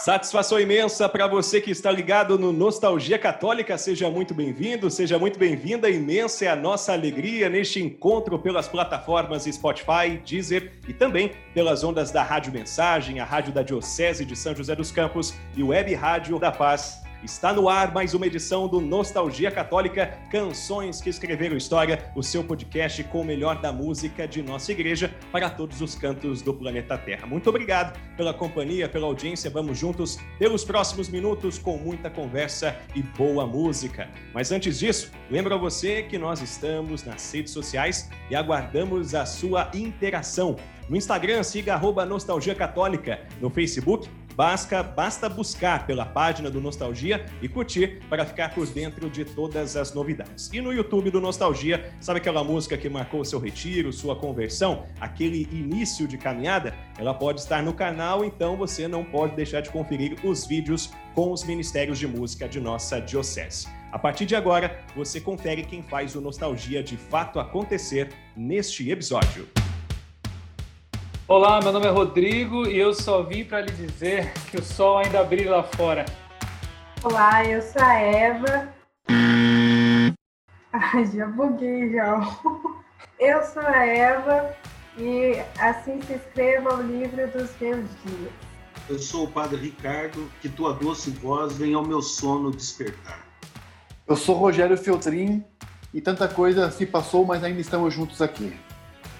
Satisfação imensa para você que está ligado no Nostalgia Católica. Seja muito bem-vindo, seja muito bem-vinda. Imensa é a nossa alegria neste encontro pelas plataformas Spotify, Deezer e também pelas ondas da Rádio Mensagem, a Rádio da Diocese de São José dos Campos e Web Rádio da Paz Está no ar mais uma edição do Nostalgia Católica, Canções que Escreveram História, o seu podcast com o melhor da música de nossa igreja para todos os cantos do planeta Terra. Muito obrigado pela companhia, pela audiência. Vamos juntos pelos próximos minutos com muita conversa e boa música. Mas antes disso, lembro a você que nós estamos nas redes sociais e aguardamos a sua interação. No Instagram, siga arroba Nostalgia Católica. No Facebook, basta, basta buscar pela página do Nostalgia e curtir para ficar por dentro de todas as novidades. E no YouTube do Nostalgia, sabe aquela música que marcou seu retiro, sua conversão, aquele início de caminhada? Ela pode estar no canal, então você não pode deixar de conferir os vídeos com os ministérios de música de nossa diocese. A partir de agora, você confere quem faz o Nostalgia de fato acontecer neste episódio. Olá, meu nome é Rodrigo e eu só vim para lhe dizer que o sol ainda brilha lá fora. Olá, eu sou a Eva. Ai, já buguei já. Eu sou a Eva e assim se escreva o livro dos meus dias. Eu sou o Padre Ricardo, que tua doce voz vem ao meu sono despertar. Eu sou Rogério Feltrin e tanta coisa se passou, mas ainda estamos juntos aqui.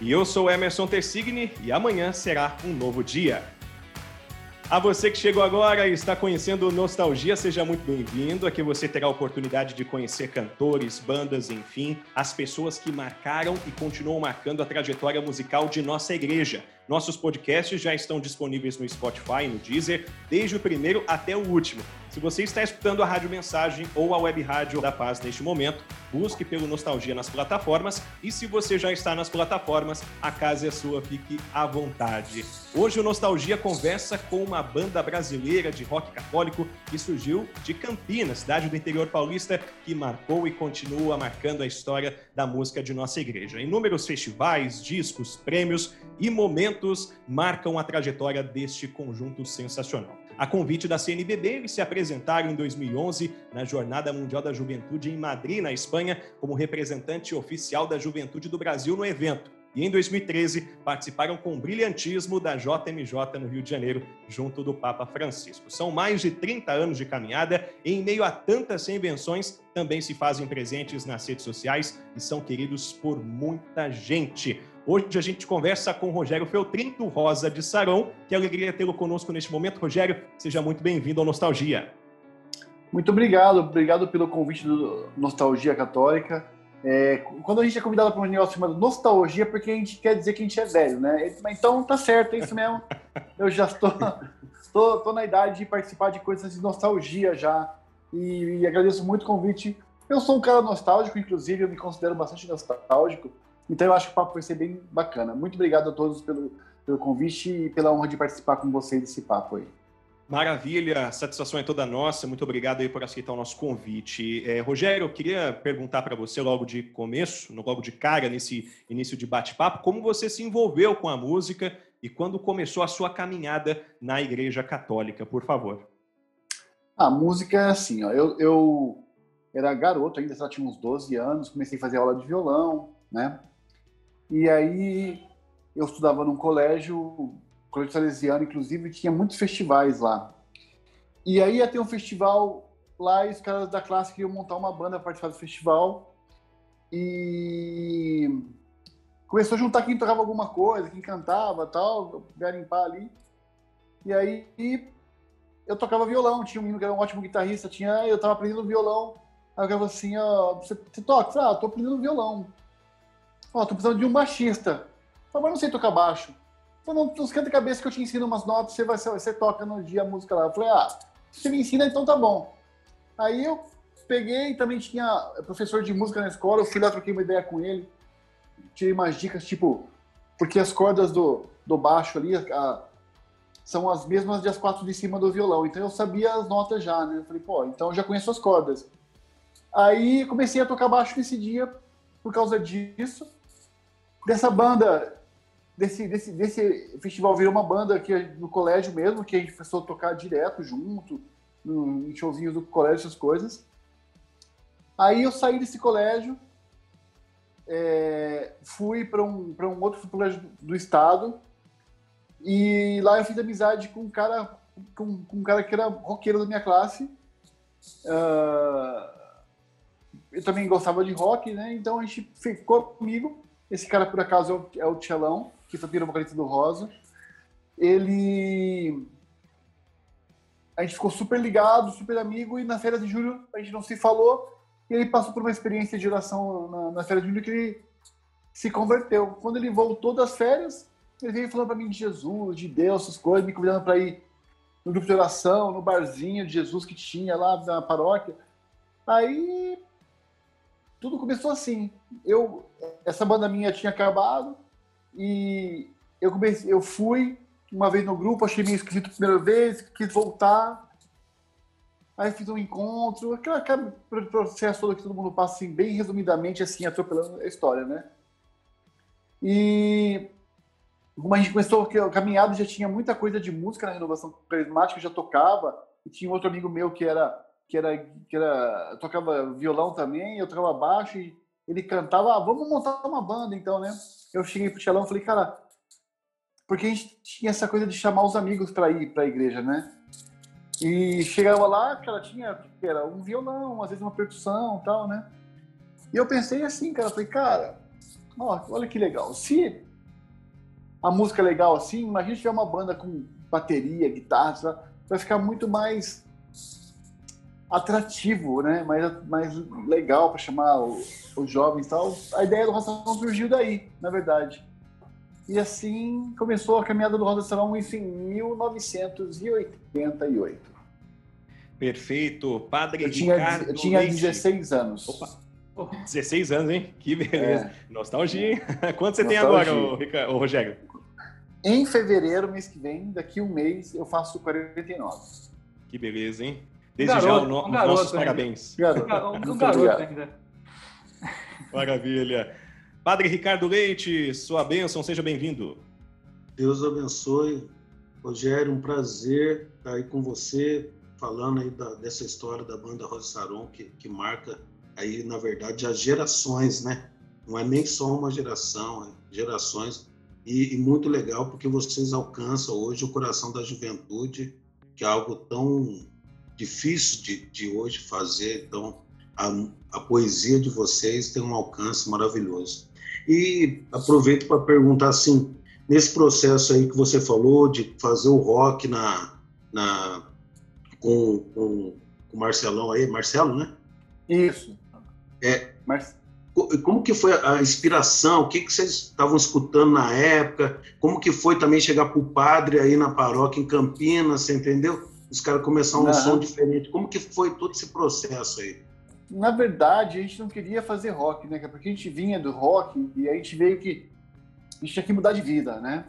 E eu sou Emerson Tersigni e amanhã será um novo dia. A você que chegou agora e está conhecendo Nostalgia, seja muito bem-vindo. Aqui você terá a oportunidade de conhecer cantores, bandas, enfim, as pessoas que marcaram e continuam marcando a trajetória musical de nossa igreja. Nossos podcasts já estão disponíveis no Spotify, no Deezer, desde o primeiro até o último. Se você está escutando a Rádio Mensagem ou a Web Rádio da Paz neste momento, busque pelo Nostalgia nas plataformas e se você já está nas plataformas, a casa é sua, fique à vontade. Hoje o Nostalgia conversa com uma banda brasileira de rock católico que surgiu de Campinas, cidade do interior paulista, que marcou e continua marcando a história da música de nossa igreja. Inúmeros festivais, discos, prêmios e momentos marcam a trajetória deste conjunto sensacional. A convite da CNBB, eles se apresentaram em 2011 na Jornada Mundial da Juventude em Madrid, na Espanha, como representante oficial da juventude do Brasil no evento. E em 2013 participaram com brilhantismo da JMJ no Rio de Janeiro, junto do Papa Francisco. São mais de 30 anos de caminhada e, em meio a tantas invenções, também se fazem presentes nas redes sociais e são queridos por muita gente. Hoje a gente conversa com Rogério Feltrin, do Rosa de Sarão. Que alegria tê-lo conosco neste momento. Rogério, seja muito bem-vindo ao Nostalgia. Muito obrigado, obrigado pelo convite do Nostalgia Católica. É, quando a gente é convidado para um negócio chamado nostalgia, porque a gente quer dizer que a gente é velho, né? Então tá certo, é isso mesmo. Eu já estou, estou, estou na idade de participar de coisas de nostalgia já. E, e agradeço muito o convite. Eu sou um cara nostálgico, inclusive, eu me considero bastante nostálgico. Então eu acho que o papo vai ser bem bacana. Muito obrigado a todos pelo, pelo convite e pela honra de participar com vocês desse papo aí. Maravilha, satisfação é toda nossa. Muito obrigado aí por aceitar o nosso convite. É, Rogério, eu queria perguntar para você logo de começo, logo de cara, nesse início de bate-papo, como você se envolveu com a música e quando começou a sua caminhada na Igreja Católica, por favor. A música é assim, ó, eu, eu era garoto ainda, só tinha uns 12 anos, comecei a fazer aula de violão, né? E aí eu estudava num colégio, colégio salesiano, inclusive, tinha muitos festivais lá. E aí ia ter um festival lá e os caras da classe queriam montar uma banda para participar do festival. E começou a juntar quem tocava alguma coisa, quem cantava tal, garimpar ali. E aí eu tocava violão, tinha um menino que era um ótimo guitarrista, tinha, eu tava aprendendo violão. Aí eu falava assim, ó, você, você toca? Eu ah, tô aprendendo violão. Ó, tô precisando de um baixista. Falei, mas não sei tocar baixo. Falei, não, esquenta a cabeça que eu te ensino umas notas, você, vai, você toca no dia a música lá. Eu falei, ah, você me ensina, então tá bom. Aí eu peguei, também tinha professor de música na escola, eu fui lá, troquei uma ideia com ele, tirei umas dicas, tipo, porque as cordas do, do baixo ali a, são as mesmas das quatro de cima do violão, então eu sabia as notas já, né? Eu falei, pô, então eu já conheço as cordas. Aí comecei a tocar baixo nesse dia por causa disso dessa banda desse, desse, desse festival virou uma banda aqui no colégio mesmo, que a gente começou a tocar direto junto, no, em showzinhos do colégio, essas coisas. Aí eu saí desse colégio, é, fui para um, um outro colégio do estado, e lá eu fiz amizade com um cara, com, com um cara que era roqueiro da minha classe. Uh, eu também gostava de rock, né? Então a gente ficou comigo. Esse cara, por acaso, é o, é o Tchelão, que foi vocalista do Rosa. Ele. A gente ficou super ligado, super amigo, e na férias de julho a gente não se falou. E ele passou por uma experiência de oração na, na férias de julho que ele se converteu. Quando ele voltou das férias, ele veio falando para mim de Jesus, de Deus, essas coisas, me convidando para ir no grupo de oração, no barzinho de Jesus que tinha lá na paróquia. Aí tudo começou assim. Eu essa banda minha tinha acabado e eu comecei, eu fui uma vez no grupo, achei meio esquisito a primeira vez, quis voltar. Aí fiz um encontro, aquele, aquele processo todo que todo mundo passa assim, bem resumidamente, assim, atropelando a história, né? E como a gente começou, a caminhada já tinha muita coisa de música na renovação carismática, já tocava, e tinha outro amigo meu que era que era, que era tocava violão também, eu tocava baixo e ele cantava, ah, vamos montar uma banda então, né? Eu cheguei pro Tchelão e falei, cara, porque a gente tinha essa coisa de chamar os amigos para ir para a igreja, né? E chegava lá, cara, tinha era um violão, às vezes uma percussão, tal, né? E eu pensei assim, cara, falei, cara, ó, olha que legal. Se a música é legal assim, imagina se tiver uma banda com bateria, guitarra, vai ficar muito mais atrativo, né? Mais, mais legal para chamar os, jovens e tal. A ideia do Roça surgiu daí, na verdade. E assim começou a caminhada do Rosa Salão isso em 1988. Perfeito. Padre eu tinha, Ricardo Eu tinha 16 anos. Opa. 16 anos, hein? Que beleza. É. Nostalgia, hein? Quanto você Nostalgia. tem agora, Ricardo, Rogério? Em fevereiro, mês que vem, daqui um mês, eu faço 49. Que beleza, hein? Desde garoto, já o no, um nossos ainda. parabéns. Garoto. Um garoto ainda. Maravilha. Padre Ricardo Leite, sua bênção, seja bem-vindo. Deus abençoe. Rogério, um prazer estar aí com você, falando aí da, dessa história da banda Rosa Saron, que, que marca aí, na verdade, as gerações, né? Não é nem só uma geração, é gerações. E, e muito legal porque vocês alcançam hoje o coração da juventude, que é algo tão difícil de, de hoje fazer. Então, a, a poesia de vocês tem um alcance maravilhoso. E aproveito para perguntar assim, nesse processo aí que você falou de fazer o rock na, na com, com, com o Marcelão aí, Marcelo, né? Isso. É, Mar... Como que foi a inspiração? O que, que vocês estavam escutando na época? Como que foi também chegar para o padre aí na paróquia em Campinas, você entendeu? Os caras começaram um som diferente. Como que foi todo esse processo aí? Na verdade, a gente não queria fazer rock, né? Porque a gente vinha do rock e a gente veio que a gente tinha que mudar de vida, né?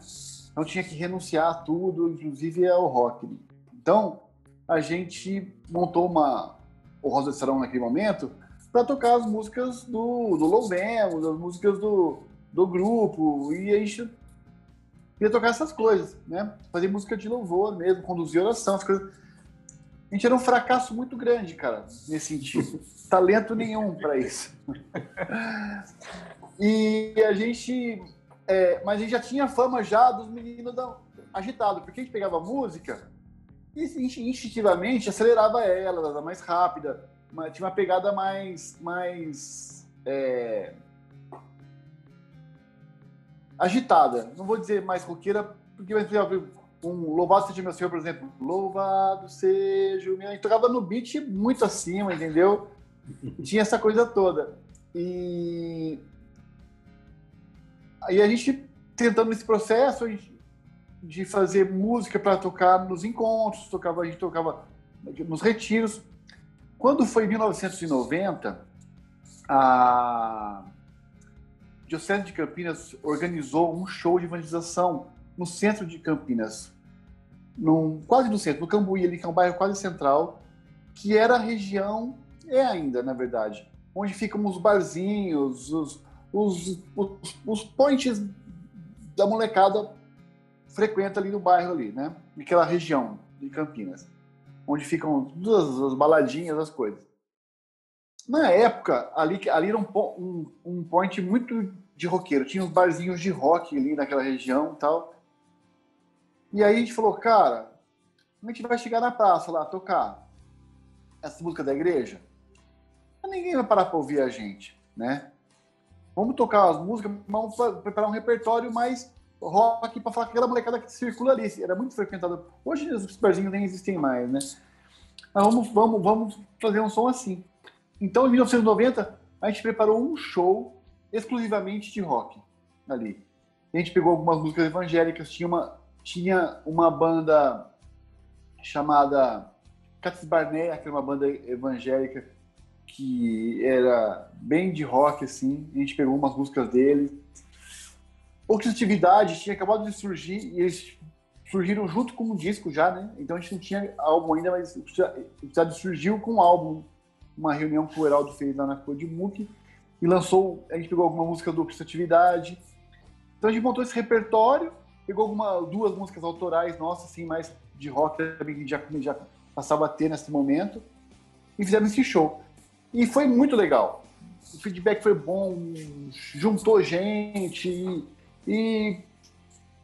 Então tinha que renunciar a tudo, inclusive ao rock. Então a gente montou uma o Rosa de Sarão naquele momento para tocar as músicas do, do Louvemos, as músicas do, do grupo e a gente queria tocar essas coisas, né? Fazer música de louvor mesmo, conduzir oração, as coisas. A gente era um fracasso muito grande, cara, nesse sentido. Talento nenhum para isso. e a gente. É, mas a gente já tinha fama já dos meninos da, agitados, porque a gente pegava música e instintivamente acelerava ela, era mais rápida, tinha uma pegada mais. mais é, agitada. Não vou dizer mais roqueira, porque vai um Louvado seja meu Senhor, por exemplo. Louvado seja o meu. A gente tocava no beat muito acima, entendeu? tinha essa coisa toda. E aí a gente tentando nesse processo de fazer música para tocar nos encontros, tocava, a gente tocava nos retiros. Quando foi em 1990, a Diocese de Campinas organizou um show de evangelização no centro de Campinas, num, quase no centro, no Cambuí, ali, que é um bairro quase central, que era a região, é ainda, na verdade, onde ficam os barzinhos, os, os, os, os points da molecada frequenta ali no bairro ali, né? Naquela região de Campinas, onde ficam todas as baladinhas, as coisas. Na época, ali, ali era um, um, um point muito de roqueiro. Tinha uns barzinhos de rock ali naquela região e tal. E aí a gente falou, cara, a gente vai chegar na praça lá, tocar essa música da igreja? Ninguém vai parar para ouvir a gente, né? Vamos tocar as músicas, vamos preparar um repertório mais rock para falar com aquela molecada que circula ali. Era muito frequentado. Hoje os barzinhos nem existem mais, né? Mas vamos, vamos, vamos fazer um som assim. Então, em 1990, a gente preparou um show exclusivamente de rock ali. A gente pegou algumas músicas evangélicas, tinha uma, tinha uma banda chamada Catis Barnea, que era uma banda evangélica que era bem de rock, assim. A gente pegou umas músicas dele. Objetividade tinha acabado de surgir e eles surgiram junto com o disco já, né? Então a gente não tinha álbum ainda, mas o Objetividade surgiu com o álbum. Uma reunião que o Heraldo fez lá na Cor de Muque e lançou, a gente pegou alguma música do Objetividade. Então a gente montou esse repertório, pegou alguma, duas músicas autorais nossas, assim, mais de rock também que já, já passava a ter nesse momento e fizemos esse show. E foi muito legal. O feedback foi bom, juntou gente e, e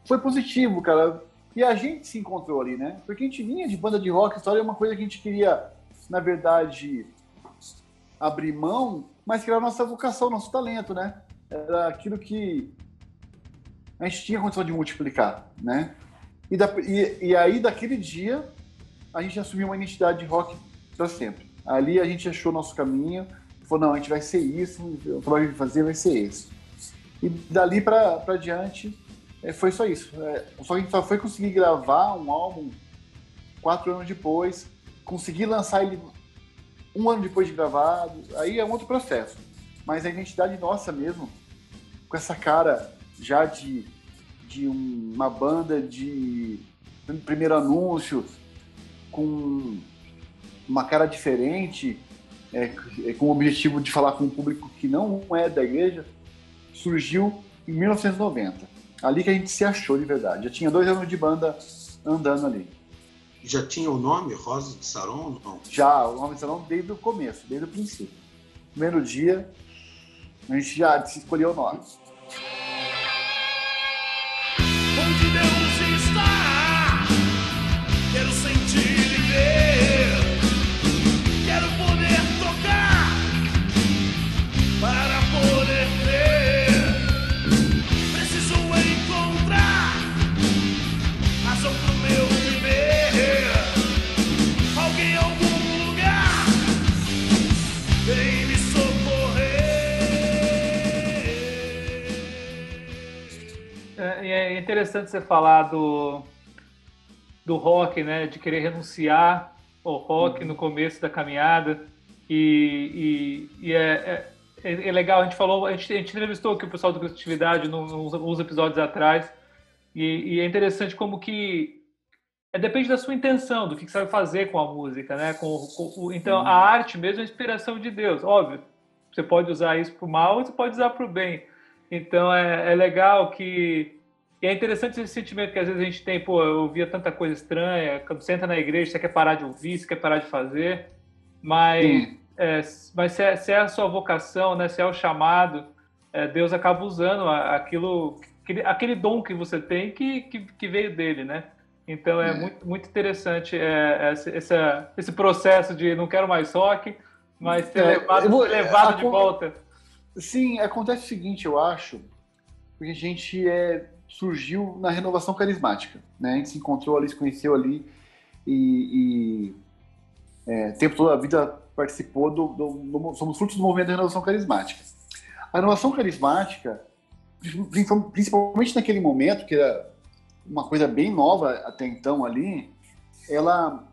foi positivo, cara. E a gente se encontrou ali, né? Porque a gente vinha de banda de rock, história é uma coisa que a gente queria, na verdade, abrir mão, mas que era a nossa vocação, nosso talento, né? Era aquilo que a gente tinha condição de multiplicar, né? E, da, e, e aí, daquele dia, a gente assumiu uma identidade de rock para sempre. Ali a gente achou nosso caminho, falou, não, a gente vai ser isso, o trabalho que fazer vai ser esse. E dali para diante, é, foi só isso. É, só que a gente só foi conseguir gravar um álbum quatro anos depois, conseguir lançar ele um ano depois de gravado, aí é um outro processo. Mas a identidade nossa mesmo, com essa cara já de, de uma banda de primeiro anúncio, com uma cara diferente, é, é, com o objetivo de falar com um público que não é da igreja, surgiu em 1990. Ali que a gente se achou de verdade. Já tinha dois anos de banda andando ali. Já tinha o nome Rosa de Saron? Não? Já, o nome de Saron desde o começo, desde o princípio. Primeiro dia, a gente já escolheu o nome. É interessante você falar do, do rock, né? De querer renunciar ao rock uhum. no começo da caminhada. E, e, e é, é, é, legal, a gente falou, a gente, a gente entrevistou aqui o pessoal do Criatividade nos, nos episódios atrás. E, e, é interessante como que é, depende da sua intenção, do que, que você vai fazer com a música, né? Com, com então, a arte mesmo é inspiração de Deus, óbvio. Você pode usar isso para o mal, você pode usar para o bem. Então, é, é legal que e é interessante esse sentimento que às vezes a gente tem, pô, eu ouvia tanta coisa estranha, quando você entra na igreja, você quer parar de ouvir, você quer parar de fazer, mas, é, mas se é, se é, a sua vocação, né, se é o chamado, é, Deus acaba usando aquilo, aquele, aquele, dom que você tem que, que, que veio dele, né? Então é, é. Muito, muito interessante é, esse, esse, esse processo de não quero mais rock, mas ser é, levado, vou, levado de volta. Sim, acontece o seguinte, eu acho, porque a gente é surgiu na renovação carismática. Né? A gente se encontrou ali, se conheceu ali e, e é, tempo toda a vida participou do, do, do, somos frutos do movimento da renovação carismática. A renovação carismática, principalmente naquele momento que era uma coisa bem nova até então ali, ela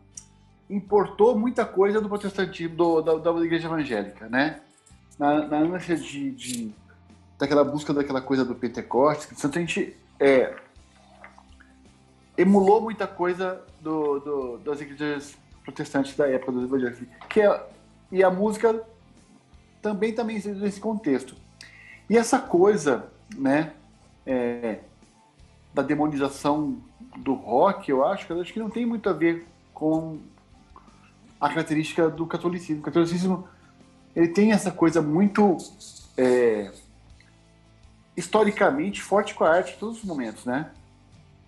importou muita coisa do protestantismo do, da, da igreja evangélica, né? Na, na ânsia de, de daquela busca daquela coisa do Pentecostes, que a gente é, emulou muita coisa do, do, das igrejas protestantes da época dos evangélicos. Que é, e a música também também nesse contexto. E essa coisa, né, é, da demonização do rock, eu acho, eu acho que não tem muito a ver com a característica do catolicismo. O catolicismo ele tem essa coisa muito é, historicamente forte com a arte em todos os momentos, né?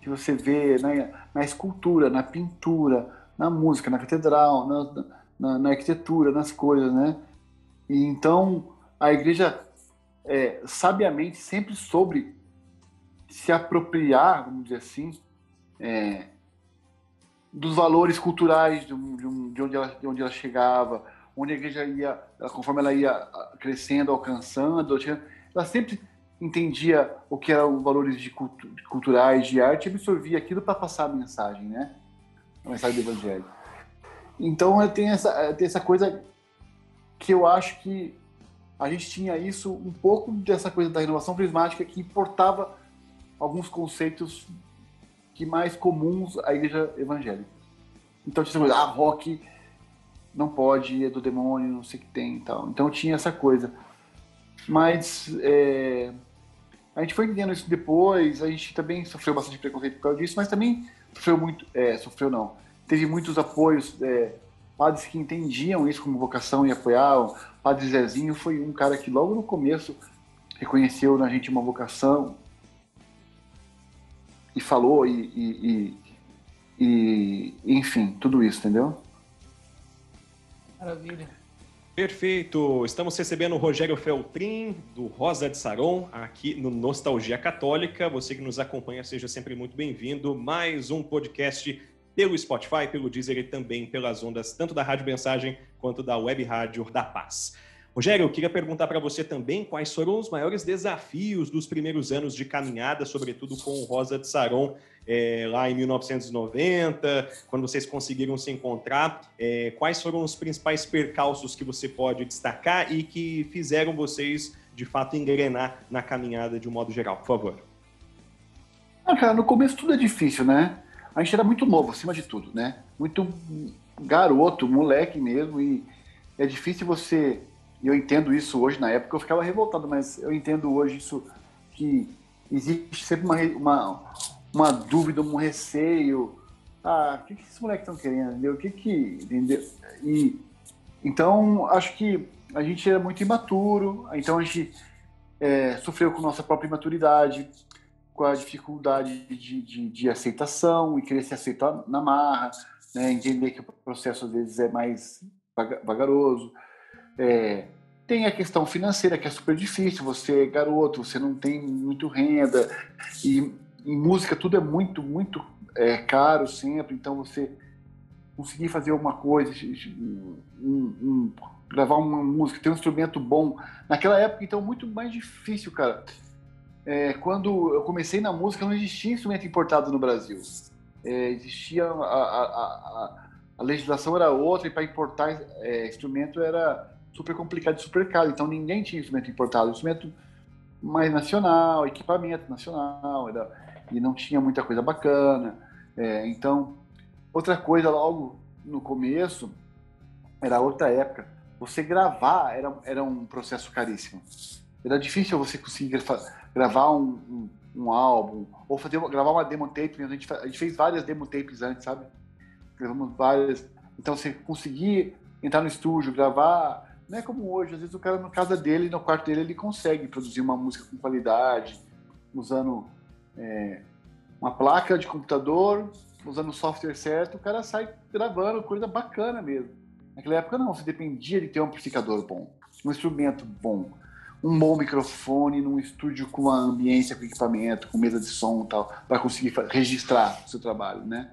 Que você vê na, na escultura, na pintura, na música, na catedral, na, na, na arquitetura, nas coisas, né? E então a igreja é, sabiamente sempre sobre se apropriar, vamos dizer assim, é, dos valores culturais de, de, de, onde ela, de onde ela chegava, onde a igreja ia, conforme ela ia crescendo, alcançando, ela sempre entendia o que eram valores de cultu culturais, de arte, e absorvia aquilo para passar a mensagem, né? A mensagem do evangelho. Então tem essa, tem essa coisa que eu acho que a gente tinha isso, um pouco dessa coisa da renovação prismática que importava alguns conceitos que mais comuns à igreja evangélica. Então tinha essa coisa, ah, rock não pode, é do demônio, não sei o que tem e tal. Então tinha essa coisa. Mas é, a gente foi entendendo isso depois, a gente também sofreu bastante preconceito por causa disso, mas também sofreu muito, é, sofreu não, teve muitos apoios, é, padres que entendiam isso como vocação e apoiavam. Padre Zezinho foi um cara que logo no começo reconheceu na gente uma vocação e falou e, e, e, e enfim, tudo isso, entendeu? Maravilha. Perfeito. Estamos recebendo o Rogério Feltrin, do Rosa de Saron, aqui no Nostalgia Católica. Você que nos acompanha, seja sempre muito bem-vindo. Mais um podcast pelo Spotify, pelo Deezer e também pelas ondas tanto da Rádio Mensagem quanto da Web Rádio da Paz. Rogério, eu queria perguntar para você também quais foram os maiores desafios dos primeiros anos de caminhada, sobretudo com o Rosa de Saron, é, lá em 1990, quando vocês conseguiram se encontrar. É, quais foram os principais percalços que você pode destacar e que fizeram vocês, de fato, engrenar na caminhada de um modo geral? Por favor. Ah, cara, no começo tudo é difícil, né? A gente era muito novo, acima de tudo, né? Muito garoto, moleque mesmo, e é difícil você. Eu entendo isso hoje, na época eu ficava revoltado, mas eu entendo hoje isso que existe sempre uma, uma, uma dúvida, um receio. Ah, o que, que esses moleques estão querendo? Entendeu? O que que. Entendeu? E, então, acho que a gente era muito imaturo, então a gente é, sofreu com nossa própria imaturidade, com a dificuldade de, de, de aceitação e querer se aceitar na marra, né? entender que o processo às vezes é mais vagaroso. É, tem a questão financeira, que é super difícil, você é garoto, você não tem muito renda, e em música tudo é muito, muito é, caro sempre, então você conseguir fazer alguma coisa, um, um, gravar uma música, ter um instrumento bom. Naquela época, então, muito mais difícil, cara. É, quando eu comecei na música, não existia instrumento importado no Brasil. É, existia a, a, a, a, legislação era outra e para importar é, instrumento era super complicado e super caro. Então ninguém tinha instrumento importado, instrumento mais nacional, equipamento nacional. Era, e não tinha muita coisa bacana. É, então, outra coisa, logo no começo, era outra época, você gravar era, era um processo caríssimo. Era difícil você conseguir gravar um, um, um álbum, ou fazer, gravar uma demo tape. A gente, a gente fez várias demo tapes antes, sabe? Gravamos várias. Então, você conseguir entrar no estúdio, gravar. Não é como hoje, às vezes o cara na casa dele, no quarto dele, ele consegue produzir uma música com qualidade, usando é, uma placa de computador, usando o software certo, o cara sai gravando coisa bacana mesmo. Naquela época não, você dependia de ter um amplificador bom, um instrumento bom, um bom microfone num estúdio com uma ambiência, com equipamento, com mesa de som e tal, para conseguir registrar o seu trabalho, né?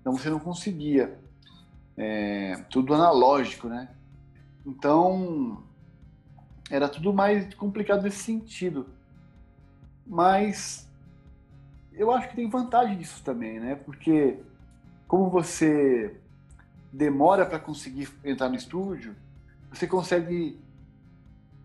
Então você não conseguia. É, tudo analógico, né? Então era tudo mais complicado nesse sentido. Mas eu acho que tem vantagem disso também, né? Porque como você demora para conseguir entrar no estúdio, você consegue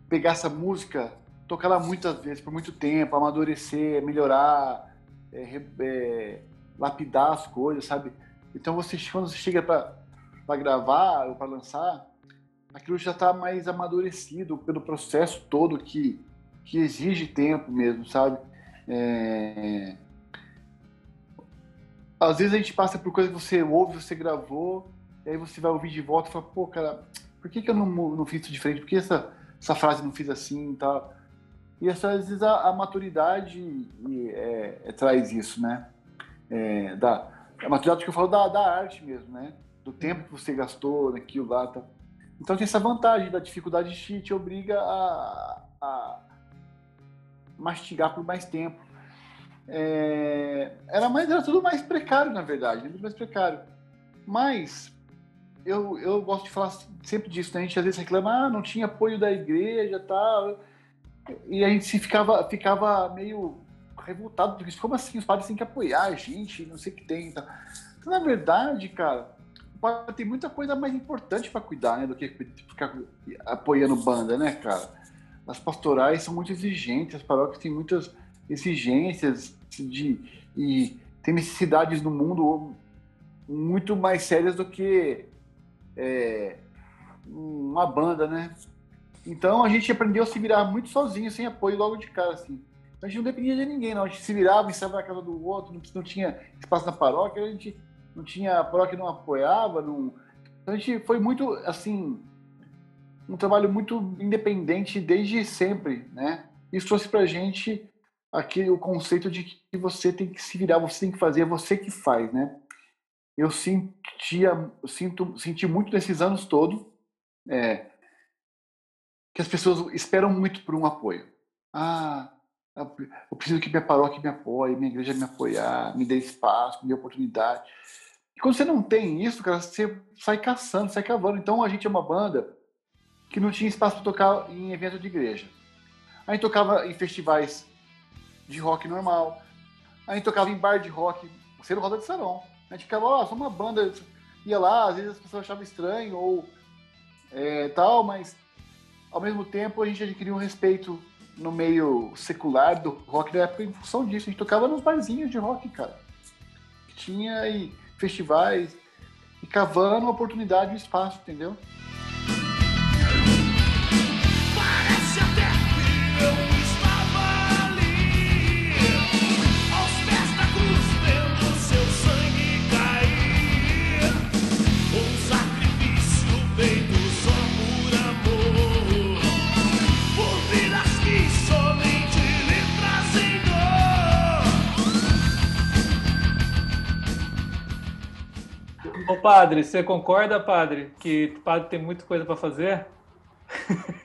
pegar essa música, tocar ela muitas vezes, por muito tempo, amadurecer, melhorar, é, é, lapidar as coisas, sabe? Então você quando você chega para gravar ou para lançar, aquilo já está mais amadurecido pelo processo todo que, que exige tempo mesmo, sabe? É, às vezes a gente passa por coisas que você ouve, você gravou, e aí você vai ouvir de volta e fala, pô, cara, por que, que eu não, não fiz isso diferente? Por que essa, essa frase não fiz assim e tal? E às vezes a, a maturidade é, é, traz isso, né? É, da, a maturidade que eu falo da, da arte mesmo, né? Do tempo que você gastou naquilo lá. Tá? Então tem essa vantagem da dificuldade te, te obriga a, a mastigar por mais tempo. É, era mais era tudo mais precário na verdade, tudo mais precário. Mas eu, eu gosto de falar sempre disso, né? A gente às vezes reclama, ah, não tinha apoio da igreja, tal. E a gente se ficava ficava meio revoltado porque como assim os padres têm que apoiar a gente, não sei o que tem, então. na verdade, cara, tem muita coisa mais importante para cuidar, né, do que ficar apoiando banda, né, cara? As pastorais são muito exigentes, as paróquias têm muitas exigências de e tem necessidades no mundo muito mais sérias do que é, uma banda, né? Então a gente aprendeu a se virar muito sozinho, sem apoio logo de cara, assim. A gente não dependia de ninguém, não. A gente se virava, estava na casa do outro, não, não, tinha espaço na paróquia, a gente não tinha, a paróquia não apoiava, não... Então a gente foi muito, assim, um trabalho muito independente desde sempre, né? Isso trouxe pra gente aquele o conceito de que você tem que se virar, você tem que fazer, é você que faz, né? Eu sentia, sinto, senti muito nesses anos todos é, que as pessoas esperam muito por um apoio. Ah, eu preciso que minha paróquia me apoie, minha igreja me apoiar, me dê espaço, me dê oportunidade. E quando você não tem isso, cara, você sai caçando, sai cavando. Então a gente é uma banda que não tinha espaço para tocar em evento de igreja. A gente tocava em festivais de rock normal. A gente tocava em bar de rock, sendo roda de salão. A gente ficava, ó, oh, uma banda, ia lá, às vezes as pessoas achavam estranho ou é, tal, mas ao mesmo tempo a gente adquiriu um respeito no meio secular do rock da época em função disso. A gente tocava nos barzinhos de rock, cara. Tinha e festivais e cavando oportunidade e espaço, entendeu? Ô padre, você concorda, padre, que o padre tem muita coisa para fazer?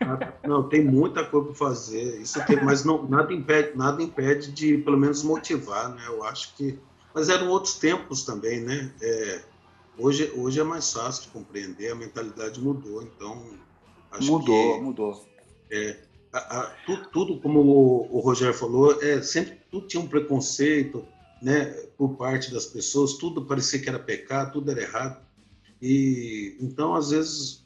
Ah, não, tem muita coisa para fazer. Isso aqui, mas não, nada impede, nada impede de pelo menos motivar, né? Eu acho que, mas eram outros tempos também, né? É, hoje, hoje é mais fácil de compreender. A mentalidade mudou, então mudou, que, mudou. É, a, a, tudo, tudo, como o, o Rogério falou, é sempre tudo tinha um preconceito né, por parte das pessoas, tudo parecia que era pecado, tudo era errado. E então, às vezes,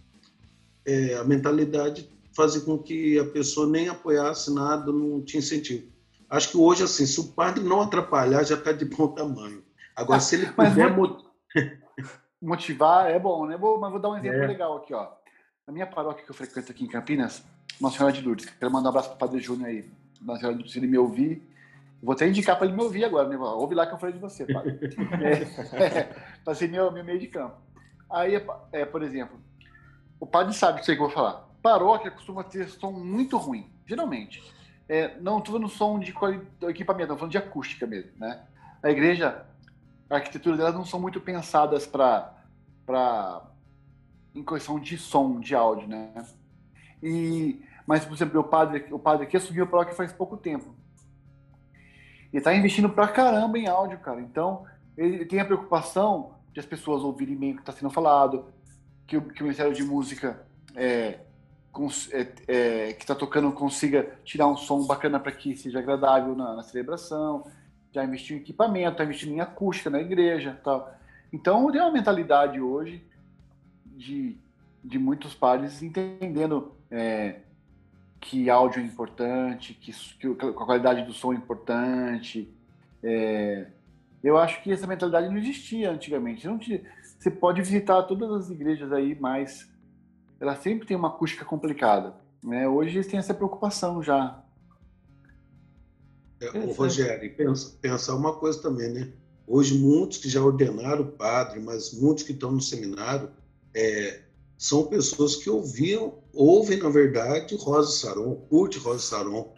é, a mentalidade fazia com que a pessoa nem apoiasse nada, não tinha incentivo. Acho que hoje, assim, se o padre não atrapalhar, já está de bom tamanho. Agora, ah, se ele puder... Motivar é bom, né? Vou, mas vou dar um exemplo é. legal aqui, ó. Na minha paróquia que eu frequento aqui em Campinas, Nossa Senhora de Lourdes, quero mandar um abraço para o Padre Júnior aí. Nossa Senhora de Lourdes, se ele me ouvir, Vou até indicar para ele me ouvir agora, né? Ouve lá que eu falei de você, pai. é, é, para ser meu, meu meio de campo. Aí, é, por exemplo, o padre sabe isso aí que eu vou falar. Paróquia costuma ter som muito ruim, geralmente. É, não estou falando som de equipamento, estou falando de acústica mesmo, né? A igreja, a arquitetura delas não são muito pensadas para para em questão de som, de áudio, né? E mas por exemplo, o padre, o padre aqui assumiu a paróquia faz pouco tempo. E está investindo pra caramba em áudio, cara. Então, ele tem a preocupação de as pessoas ouvirem bem o que está sendo falado, que o, que o Ministério de Música é, é, é, que está tocando consiga tirar um som bacana para que seja agradável na, na, celebração, já investiu em equipamento, está investindo em acústica na igreja tal. Então, tem uma mentalidade hoje de, de muitos padres entendendo é, que áudio é importante, que, que a qualidade do som é importante. É, eu acho que essa mentalidade não existia antigamente. Não tinha, você pode visitar todas as igrejas aí, mas ela sempre tem uma acústica complicada. Né? Hoje eles têm essa preocupação já. É, o Rogério, pensa, pensa uma coisa também, né? Hoje, muitos que já ordenaram padre, mas muitos que estão no seminário, é, são pessoas que ouviam, ouvem, na verdade, Rosa Saron, curte Rosa Saron,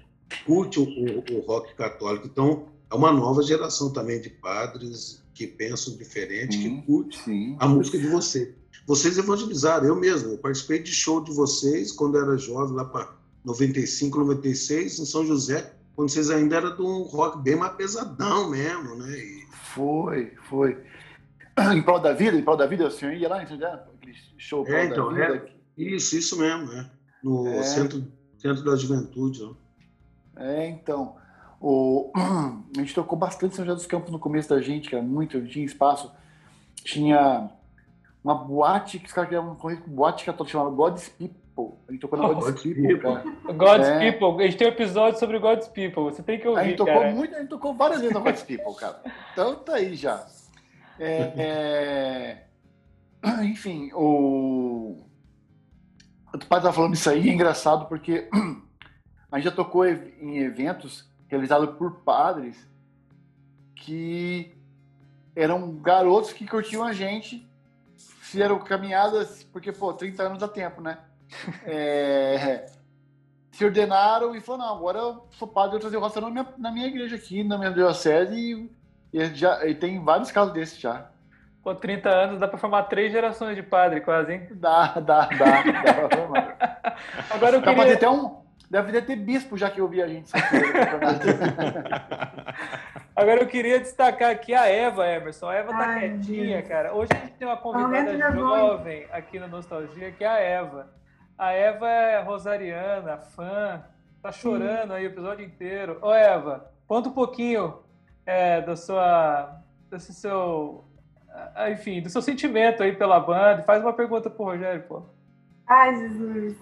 curte o, o, o rock católico. Então, é uma nova geração também de padres que pensam diferente, sim, que curte sim. a música de você. Vocês evangelizaram, eu mesmo, eu participei de show de vocês quando era jovem, lá para 95, 96, em São José, quando vocês ainda eram de um rock bem mais pesadão mesmo, né? E... Foi, foi. Em prol da vida, em prol da vida, o senhor ia lá José? Aquele show é, então, é, Isso, isso mesmo, né? No é. centro, centro da juventude. Ó. É, então. O... A gente tocou bastante São José dos Campos no começo da gente, que era muito, tinha espaço. Tinha uma boate, que os caras criavam um boate católica chamada God's People. A gente tocou na oh, God's People, People, cara. God's é. People. A gente tem um episódio sobre God's People. Você tem que ouvir, A gente tocou cara. muito, a gente tocou várias vezes na God's People, cara. Então tá aí já. É, é... Enfim, o... O pai estava falando isso aí, é engraçado, porque a gente já tocou em eventos realizados por padres que eram garotos que curtiam a gente, fizeram caminhadas, porque, pô, 30 anos dá tempo, né? É, se ordenaram e falaram, não, agora eu sou padre, eu trazer o na minha, na minha igreja aqui, na minha diocese, e, e, já, e tem vários casos desses já. Com 30 anos dá para formar três gerações de padre, quase, hein? Dá, dá, dá. dá pra formar. Agora eu queria... até um... Deve ter bispo já que eu vi a gente. Agora eu queria destacar aqui a Eva, Emerson. A Eva tá Ai, quietinha, Deus. cara. Hoje a gente tem uma convidada jovem aqui no Nostalgia, que é a Eva. A Eva é rosariana, fã, tá chorando aí o episódio inteiro. Ô, Eva, conta um pouquinho é, da sua, desse seu ah, enfim, do seu sentimento aí pela banda. Faz uma pergunta pro Rogério, pô. Ai, Jesus.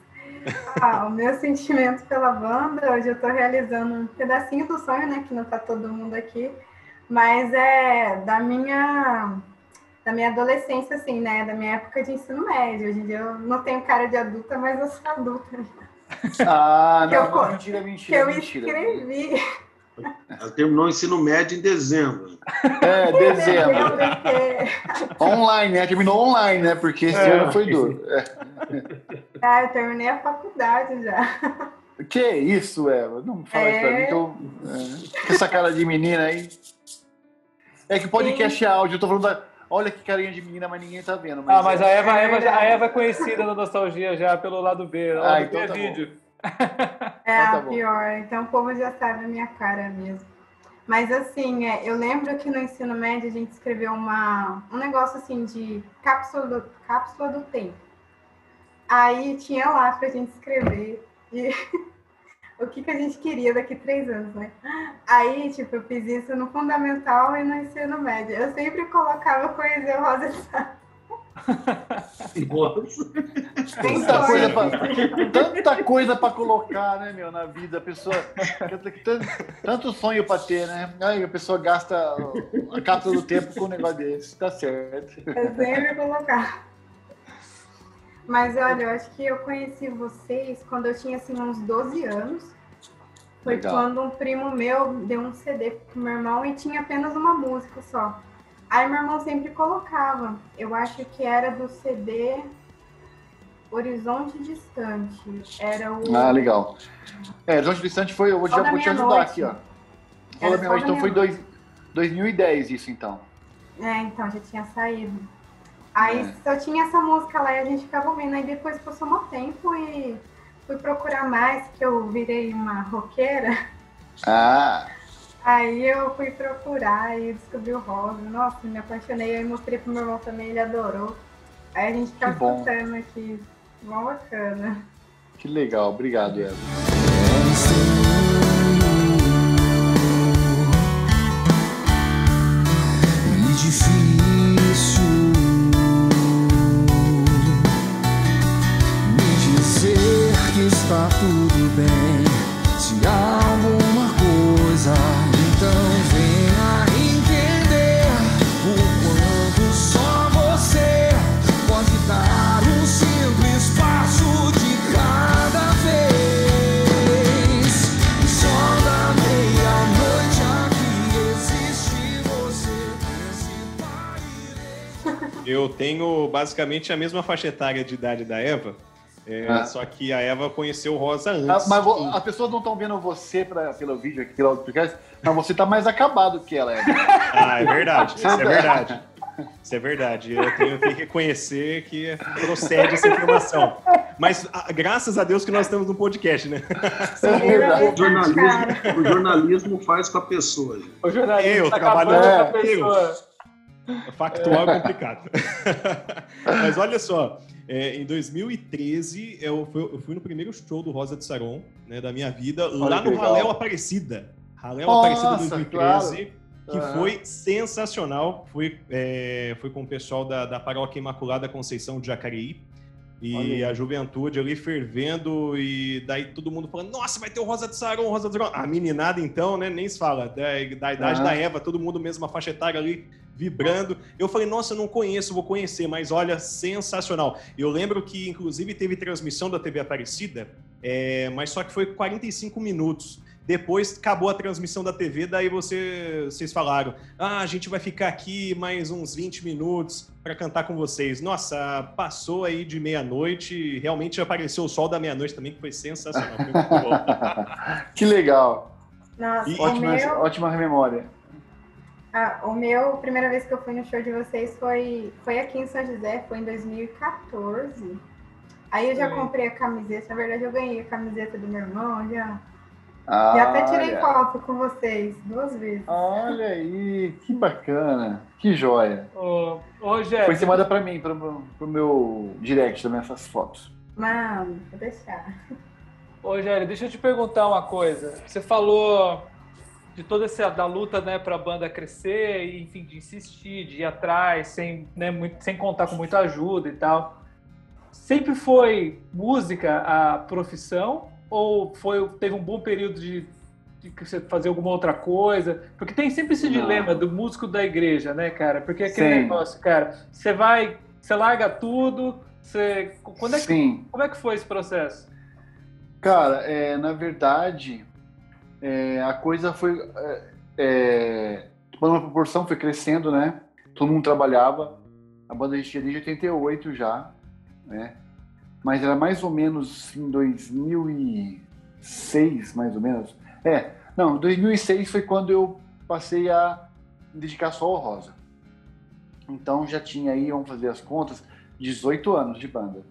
Ah, o meu sentimento pela banda, hoje eu estou realizando um pedacinho do sonho, né? Que não tá todo mundo aqui, mas é da minha da minha adolescência, assim, né? Da minha época de ensino médio. Hoje em dia eu não tenho cara de adulta, mas eu sou adulta. Ah, não, eu, não, mentira, mentira. Que eu mentira, escrevi. Ela terminou o ensino médio em dezembro. É, dezembro. online, né? Terminou online, né? Porque esse é, ano foi duro. É. Ah, eu terminei a faculdade já. Que isso, Eva? Não fala é... isso pra mim que eu. É. Essa cara de menina aí. É que podcast Sim. é áudio, eu tô falando da. Olha que carinha de menina, mas ninguém tá vendo. Mas ah, mas é. a Eva, a, Eva, a Eva é conhecida na nostalgia já pelo lado B. Ah, então tá vídeo. Bom. É, então tá pior. Então o povo já sabe a minha cara mesmo. Mas assim, é, eu lembro que no ensino médio a gente escreveu uma, um negócio assim de cápsula do, cápsula do tempo. Aí tinha lá pra gente escrever e o que, que a gente queria daqui três anos, né? Aí, tipo, eu fiz isso no fundamental e no ensino médio. Eu sempre colocava coisa rosa tanta, coisa pra, tanta coisa para colocar, né, meu, na vida. A pessoa. Tanto, tanto sonho para ter, né? Aí a pessoa gasta a cápsula do tempo com um negócio desse. Tá certo. Eu sempre colocar. Mas olha, eu acho que eu conheci vocês quando eu tinha assim, uns 12 anos. Foi Legal. quando um primo meu deu um CD pro meu irmão e tinha apenas uma música só. Aí meu irmão sempre colocava. Eu acho que era do CD Horizonte Distante. Era o. Ah, legal. É, Horizonte Distante foi. Eu vou, já, vou te ajudar noite. aqui, ó. Fala minha noite. Então foi dois, 2010 isso, então. É, então, já tinha saído. Aí é. só tinha essa música lá e a gente ficava ouvindo. Aí depois passou um tempo e fui procurar mais, que eu virei uma roqueira. Ah! Aí eu fui procurar e descobri o Rosa. Nossa, me apaixonei. Aí mostrei pro meu irmão também, ele adorou. Aí a gente tá escutando aqui. Mó bacana. Que legal, obrigado, Eva. E difícil tenho basicamente a mesma faixa etária de idade da Eva. É, ah. Só que a Eva conheceu o Rosa antes. Ah, mas que... as pessoas não estão vendo você pra, pelo vídeo aqui, pelo podcast, mas você tá mais acabado que ela, Eva. Ah, é verdade. Isso é verdade. Isso é verdade. Eu tenho que reconhecer que procede essa informação. Mas a, graças a Deus que nós estamos no podcast, né? É verdade. O jornalismo, o jornalismo faz com a pessoa. Gente. O jornalismo eu tá trabalho com a pessoa. Factual é complicado. Mas olha só, é, em 2013 eu fui, eu fui, no primeiro show do Rosa de Saron, né, da minha vida, olha lá no Raléu Aparecida. Raléu Aparecida 2013. Claro que foi sensacional. Fui, é, fui com o pessoal da, da Paróquia Imaculada Conceição de Jacareí. E a juventude ali fervendo, e daí todo mundo falando: Nossa, vai ter o Rosa de Saron, Rosa de Saron. A meninada, então, né? Nem se fala. Da, da idade uhum. da Eva, todo mundo mesma faixa etária ali vibrando. Eu falei: Nossa, eu não conheço, vou conhecer, mas olha, sensacional. Eu lembro que, inclusive, teve transmissão da TV Aparecida, é, mas só que foi 45 minutos. Depois acabou a transmissão da TV, daí você, vocês falaram: ah, a gente vai ficar aqui mais uns 20 minutos para cantar com vocês. Nossa, passou aí de meia-noite, realmente apareceu o sol da meia-noite também, que foi sensacional. Foi que legal. Nossa, ótima, meu... ótima memória. Ah, o meu, a primeira vez que eu fui no show de vocês foi, foi aqui em São José, foi em 2014. Aí eu já comprei a camiseta, na verdade eu ganhei a camiseta do meu irmão, já ah, e até tirei foto com vocês duas vezes. Olha aí, que bacana, que joia. Ô, ô Jeff. Foi você manda pra mim, pro, pro meu direct também essas fotos. Mano, vou deixar. Ô, Gério, deixa eu te perguntar uma coisa. Você falou de toda essa da luta, né, para a banda crescer, e, enfim, de insistir, de ir atrás, sem, né, muito, sem contar com muita ajuda e tal. Sempre foi música a profissão ou foi, teve um bom período de, de você fazer alguma outra coisa? Porque tem sempre esse Não. dilema do músico da igreja, né, cara? Porque aquele Sim. negócio, cara, você vai, você larga tudo, você. Quando é que, Como é que foi esse processo? Cara, é, na verdade, é, a coisa foi. É, é tomando uma proporção, foi crescendo, né? Todo mundo trabalhava. A banda a gente tinha desde 88 já, né? Mas era mais ou menos em 2006, mais ou menos. É, não, 2006 foi quando eu passei a me dedicar só ao Rosa. Então já tinha aí, vamos fazer as contas, 18 anos de banda.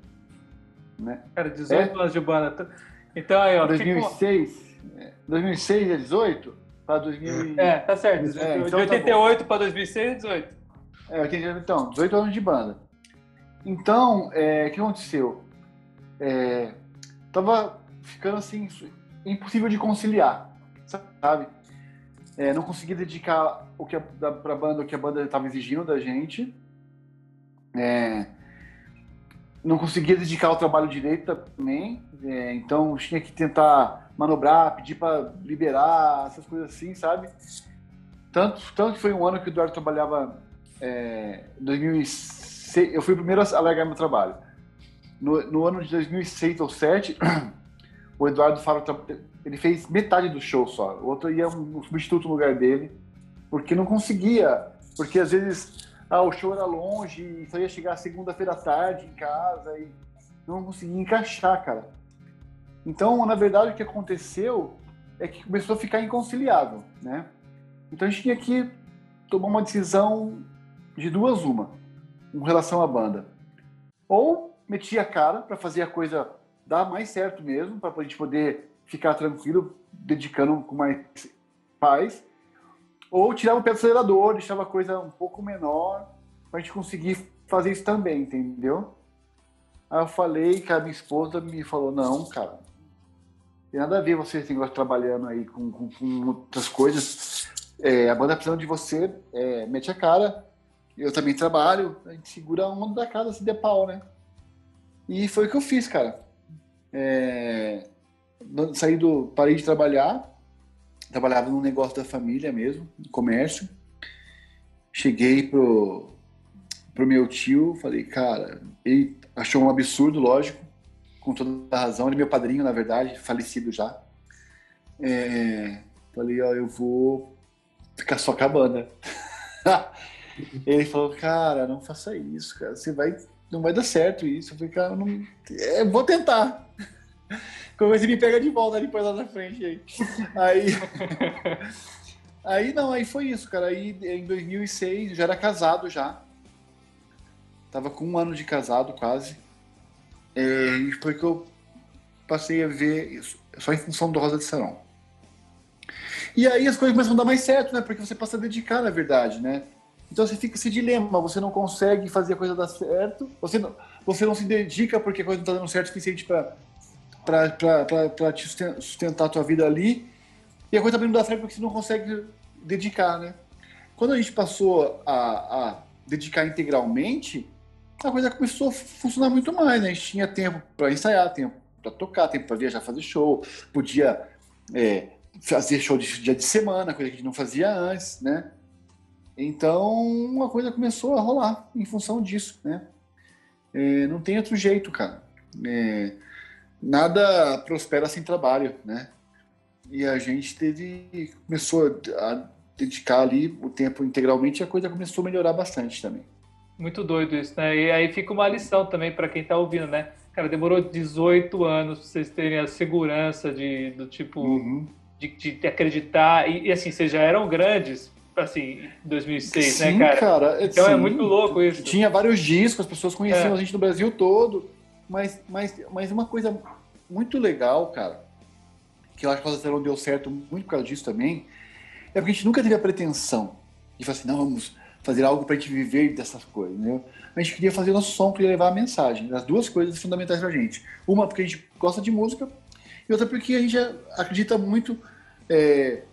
Né? Cara, 18 é? anos de banda. Então aí, ó. 2006, ficou... 2006 é 18? Para 2000. É, tá certo. É, então de 88 tá para 2006 é 18. É, então, 18 anos de banda. Então, é, o que aconteceu? É, tava ficando assim impossível de conciliar, sabe? É, não conseguia dedicar o que a banda o que a banda estava exigindo da gente. É, não conseguia dedicar o trabalho direito também, é, então tinha que tentar manobrar, pedir para liberar, essas coisas assim, sabe? Tanto, tanto que foi um ano que o Eduardo trabalhava é, 2006, eu fui o primeiro a largar meu trabalho. No, no ano de 2006 ou 2007, o Eduardo Faro ele fez metade do show só. O outro ia um substituto no lugar dele, porque não conseguia. Porque às vezes ah, o show era longe só ia chegar segunda-feira à tarde em casa e não conseguia encaixar, cara. Então, na verdade, o que aconteceu é que começou a ficar inconciliável, né? Então a gente tinha que tomar uma decisão de duas uma, em relação à banda. Ou metia a cara para fazer a coisa dar mais certo mesmo, para a gente poder ficar tranquilo, dedicando com mais paz, ou tirava o pé do acelerador, deixava a coisa um pouco menor, para a gente conseguir fazer isso também, entendeu? Aí eu falei que a minha esposa me falou, não, cara, tem nada a ver você esse trabalhando aí com, com, com outras coisas. É, a banda precisando de você, é, mete a cara, eu também trabalho, a gente segura a onda da casa se der pau, né? E foi o que eu fiz, cara. É, saí do. Parei de trabalhar, trabalhava num negócio da família mesmo, comércio. Cheguei pro, pro meu tio, falei, cara, ele achou um absurdo, lógico, com toda a razão. Ele é meu padrinho, na verdade, falecido já. É, falei, ó, eu vou ficar só com a banda. Ele falou, cara, não faça isso, cara. Você vai. Não vai dar certo isso. Eu falei, cara, não. É, vou tentar. Comecei a me pegar de volta depois lá na frente aí. Aí. Aí não, aí foi isso, cara. Aí em 2006 já era casado já. Tava com um ano de casado quase. É, e foi que eu passei a ver isso, só em função do Rosa de Saron. E aí as coisas começam a dar mais certo, né? Porque você passa a dedicar, na verdade, né? Então você fica esse dilema, você não consegue fazer a coisa dar certo, você não, você não se dedica porque a coisa não está dando certo o suficiente para te sustentar a tua vida ali, e a coisa também não dá certo porque você não consegue dedicar, né? Quando a gente passou a, a dedicar integralmente, a coisa começou a funcionar muito mais, né? A gente tinha tempo para ensaiar, tempo para tocar, tempo para viajar, fazer show, podia é, fazer show de dia de semana, coisa que a gente não fazia antes, né? Então, uma coisa começou a rolar em função disso, né? É, não tem outro jeito, cara. É, nada prospera sem trabalho, né? E a gente teve, começou a dedicar ali o tempo integralmente e a coisa começou a melhorar bastante também. Muito doido isso, né? E aí fica uma lição também para quem está ouvindo, né? Cara, demorou 18 anos para vocês terem a segurança de, do tipo, uhum. de, de, acreditar. E, e, assim, vocês já eram grandes, assim, em 2006, né, sim, né, cara? cara então é sim. é muito louco isso. Tinha vários discos, as pessoas conheciam é. a gente no Brasil todo. Mas, mas, mas uma coisa muito legal, cara, que eu acho que a não deu certo muito por causa disso também, é porque a gente nunca teve a pretensão de falar assim, não, vamos fazer algo para a gente viver dessas coisas, entendeu? A gente queria fazer nosso som, queria levar a mensagem. As duas coisas fundamentais para a gente. Uma porque a gente gosta de música e outra porque a gente acredita muito é,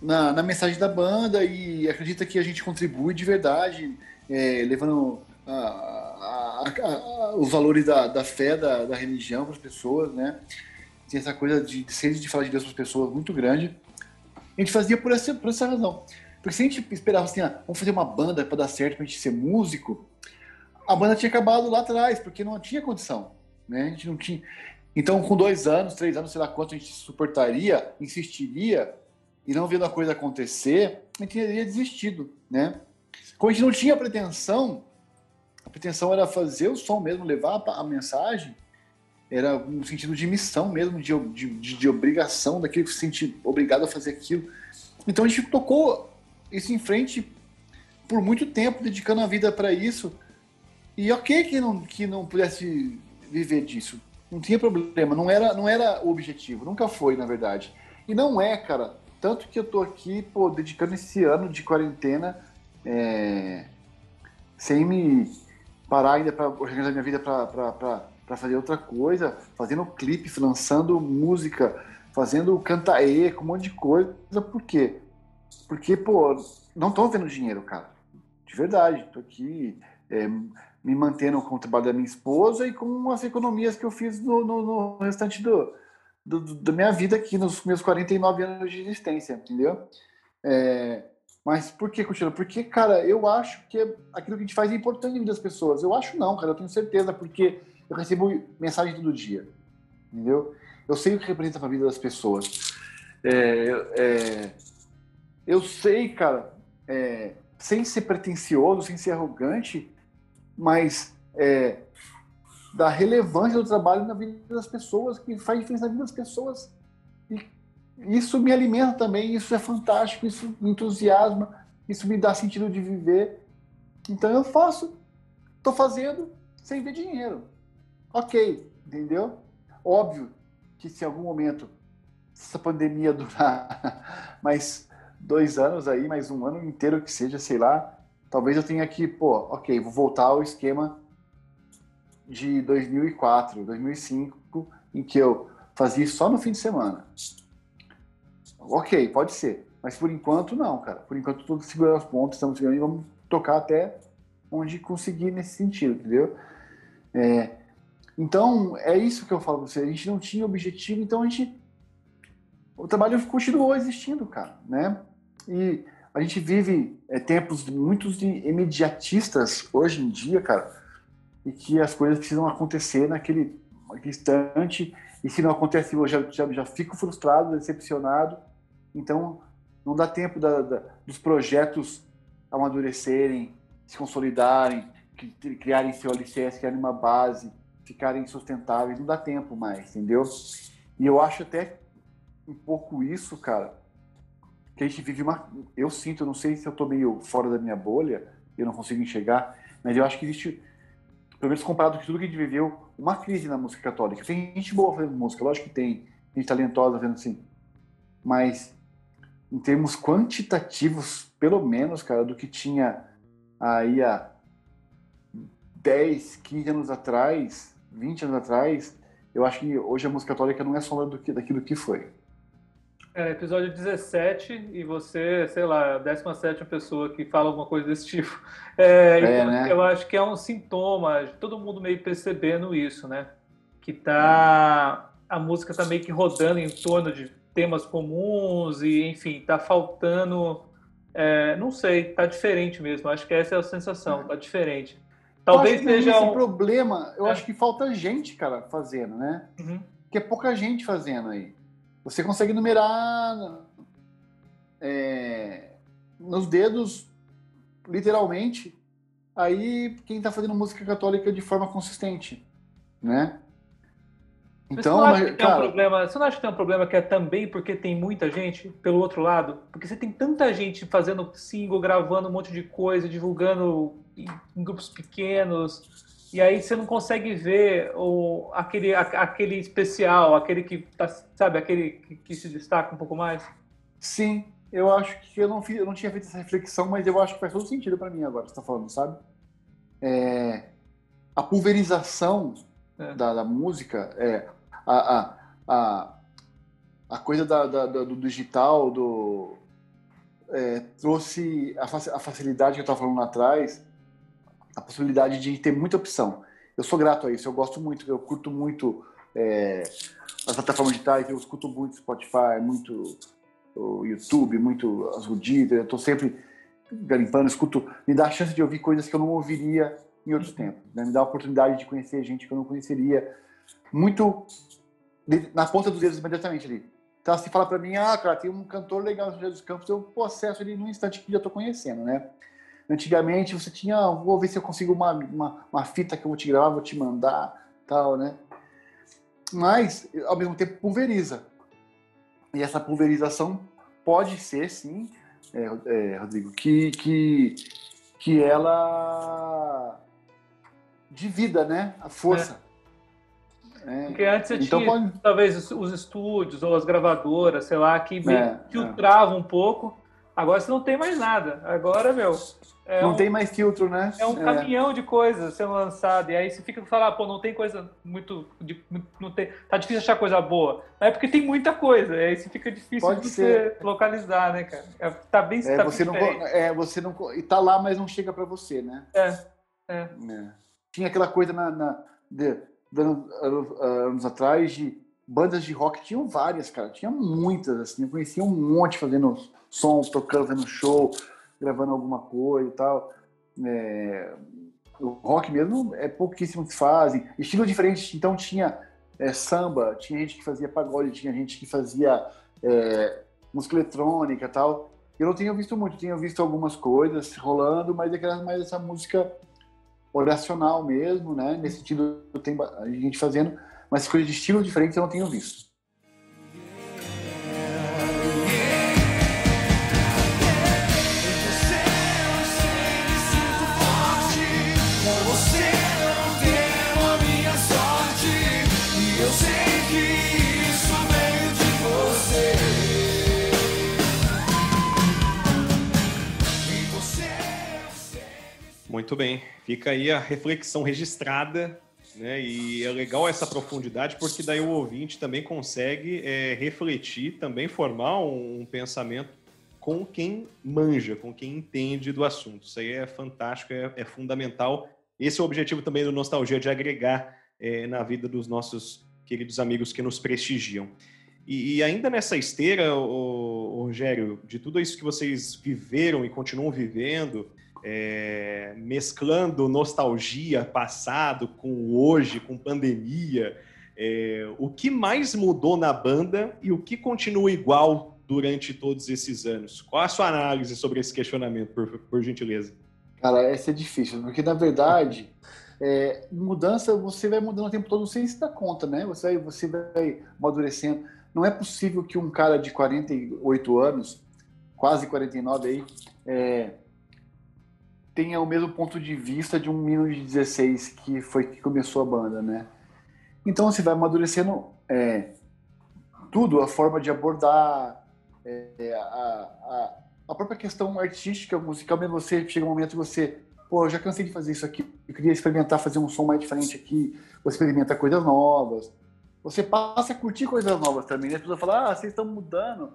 na, na, mensagem da banda e acredita que a gente contribui de verdade, é, levando a, a, a, os valores da, da fé, da, da religião para as pessoas, né? Tem essa coisa de, de de falar de Deus para as pessoas muito grande. A gente fazia por essa, por essa razão. Porque se a gente esperava assim, ah, vamos fazer uma banda para dar certo, para a gente ser músico, a banda tinha acabado lá atrás, porque não tinha condição. Né? A gente não tinha. Então, com dois anos, três anos, sei lá quanto a gente suportaria, insistiria, e não vendo a coisa acontecer, a gente teria desistido. Né? Como a gente não tinha pretensão, a pretensão era fazer o som mesmo, levar a mensagem, era um sentido de missão mesmo, de, de, de obrigação, daquele que se sentir obrigado a fazer aquilo. Então a gente tocou isso em frente por muito tempo, dedicando a vida para isso. E ok que não, que não pudesse viver disso. Não tinha problema, não era, não era o objetivo, nunca foi, na verdade. E não é, cara. Tanto que eu tô aqui, pô, dedicando esse ano de quarentena, é, sem me parar ainda para organizar minha vida para fazer outra coisa, fazendo clipe, lançando música, fazendo cantaê, com um monte de coisa. Por quê? Porque, pô, não tô vendo dinheiro, cara. De verdade. Tô aqui é, me mantendo com o trabalho da minha esposa e com as economias que eu fiz no, no, no restante do, do, do, da minha vida aqui, nos meus 49 anos de existência, entendeu? É, mas por que, Coutinho? Porque, cara, eu acho que aquilo que a gente faz é importante na vida das pessoas. Eu acho não, cara, eu tenho certeza, porque eu recebo mensagem todo dia, entendeu? Eu sei o que representa para a vida das pessoas. É, é, eu sei, cara, é, sem ser pretencioso, sem ser arrogante, mas é, da relevância do trabalho na vida das pessoas, que faz diferença na vida das pessoas. E isso me alimenta também, isso é fantástico, isso me entusiasma, isso me dá sentido de viver. Então eu faço, estou fazendo sem ver dinheiro. Ok, entendeu? Óbvio que se em algum momento essa pandemia durar mais dois anos aí, mais um ano inteiro que seja, sei lá, talvez eu tenha que, pô, ok, vou voltar ao esquema de 2004, 2005, em que eu fazia só no fim de semana. Ok, pode ser. Mas por enquanto, não, cara. Por enquanto, tudo segurando as pontas, estamos segurando e vamos tocar até onde conseguir nesse sentido, entendeu? É, então, é isso que eu falo pra você. A gente não tinha objetivo, então a gente. O trabalho continuou existindo, cara, né? E a gente vive é, tempos muitos imediatistas hoje em dia, cara, e que as coisas precisam acontecer naquele, instante, e se não acontece, eu já, já, já fico frustrado, decepcionado. Então, não dá tempo da, da, dos projetos amadurecerem, se consolidarem, criarem seu alicerce, criarem uma base, ficarem sustentáveis, não dá tempo mais, entendeu? E eu acho até um pouco isso, cara, que a gente vive uma. Eu sinto, não sei se eu tô meio fora da minha bolha, eu não consigo enxergar, mas eu acho que existe, pelo menos comparado com tudo que a gente viveu, uma crise na música católica. Tem gente boa fazendo música, lógico que tem, gente talentosa fazendo assim, mas em termos quantitativos, pelo menos, cara, do que tinha aí há 10, 15 anos atrás, 20 anos atrás, eu acho que hoje a música católica não é sombra do que, daquilo que foi. É, episódio 17 e você, sei lá, a 17 pessoa que fala alguma coisa desse tipo. É, é, então, né? Eu acho que é um sintoma, todo mundo meio percebendo isso, né? Que tá. A música tá meio que rodando em torno de temas comuns e, enfim, tá faltando. É, não sei, tá diferente mesmo. Acho que essa é a sensação, tá diferente. Talvez seja esse um problema. Eu é. acho que falta gente, cara, fazendo, né? Uhum. Que é pouca gente fazendo aí. Você consegue numerar é, nos dedos, literalmente, aí quem está fazendo música católica de forma consistente, né? Então, você não, acha que tem um problema, você não acha que tem um problema que é também porque tem muita gente pelo outro lado? Porque você tem tanta gente fazendo single, gravando um monte de coisa, divulgando em, em grupos pequenos, e aí você não consegue ver o, aquele, aquele especial, aquele que tá, sabe, aquele que, que, se destaca um pouco mais? Sim, eu acho que eu não, fiz, eu não tinha feito essa reflexão, mas eu acho que faz todo sentido para mim agora, você está falando, sabe? É, a pulverização é. Da, da, música, é, a, a, a, a coisa da, da, do digital, do, é, trouxe a, facilidade que eu estava falando lá atrás, a possibilidade de ter muita opção. Eu sou grato a isso, eu gosto muito, eu curto muito é, as plataformas digitais, eu escuto muito Spotify, muito o YouTube, muito as Ruditas, eu estou sempre garimpando, escuto, me dá a chance de ouvir coisas que eu não ouviria em outros tempos, né? me dá a oportunidade de conhecer gente que eu não conheceria, muito na ponta dos dedos imediatamente ali. Então, se fala para mim, ah, cara, tem um cantor legal no São José dos Campos, eu processo ele num instante que já estou conhecendo, né? Antigamente você tinha, vou ver se eu consigo uma, uma, uma, fita que eu vou te gravar, vou te mandar, tal, né? Mas, ao mesmo tempo, pulveriza. E essa pulverização pode ser, sim, é, é, Rodrigo, que, que, que ela divida, né? A força. É. Porque antes você então, tinha, pode... talvez, os estúdios ou as gravadoras, sei lá, que é, filtravam um pouco. Agora você não tem mais nada. Agora, meu, é não um, tem mais filtro, né? É um é. caminhão de coisas sendo lançado. E aí você fica falando, ah, pô, não tem coisa muito. De, não tem, tá difícil achar coisa boa. É porque tem muita coisa. Aí você fica difícil Pode de ser. você localizar, né, cara? É, tá bem é, tá você não É, você não. E tá lá, mas não chega para você, né? É. é. é. Tinha aquela coisa na. na de, de, anos, anos atrás de bandas de rock tinham várias, cara. Tinha muitas, assim. Eu conhecia um monte fazendo som, tocando, fazendo show gravando alguma coisa e tal. É, o rock mesmo é pouquíssimo que fazem. Estilo diferente, então tinha é, samba, tinha gente que fazia pagode, tinha gente que fazia é, música eletrônica e tal. Eu não tinha visto muito, tinha visto algumas coisas rolando, mas é mais essa música oracional mesmo, né? Nesse sentido, tem a gente fazendo, mas coisas de estilo diferente eu não tenho visto. Muito bem. Fica aí a reflexão registrada, né? E é legal essa profundidade, porque daí o ouvinte também consegue é, refletir, também formar um, um pensamento com quem manja, com quem entende do assunto. Isso aí é fantástico, é, é fundamental. Esse é o objetivo também do Nostalgia, de agregar é, na vida dos nossos queridos amigos que nos prestigiam. E, e ainda nessa esteira, o, o, Rogério, de tudo isso que vocês viveram e continuam vivendo, é, mesclando nostalgia, passado com hoje, com pandemia. É, o que mais mudou na banda e o que continua igual durante todos esses anos? Qual a sua análise sobre esse questionamento, por, por gentileza? Cara, essa é difícil, porque na verdade, é, mudança você vai mudando o tempo todo sem se dar conta, né? Você vai, você vai amadurecendo. Não é possível que um cara de 48 anos, quase 49 aí, é, tenha o mesmo ponto de vista de um menino de 16 que foi que começou a banda, né? Então você vai amadurecendo é, tudo, a forma de abordar, é, a, a, a própria questão artística, musical, mesmo você chega um momento que você, pô, eu já cansei de fazer isso aqui, eu queria experimentar fazer um som mais diferente aqui, você experimenta coisas novas. Você passa a curtir coisas novas também, né? As pessoas falam, ah, vocês estão mudando.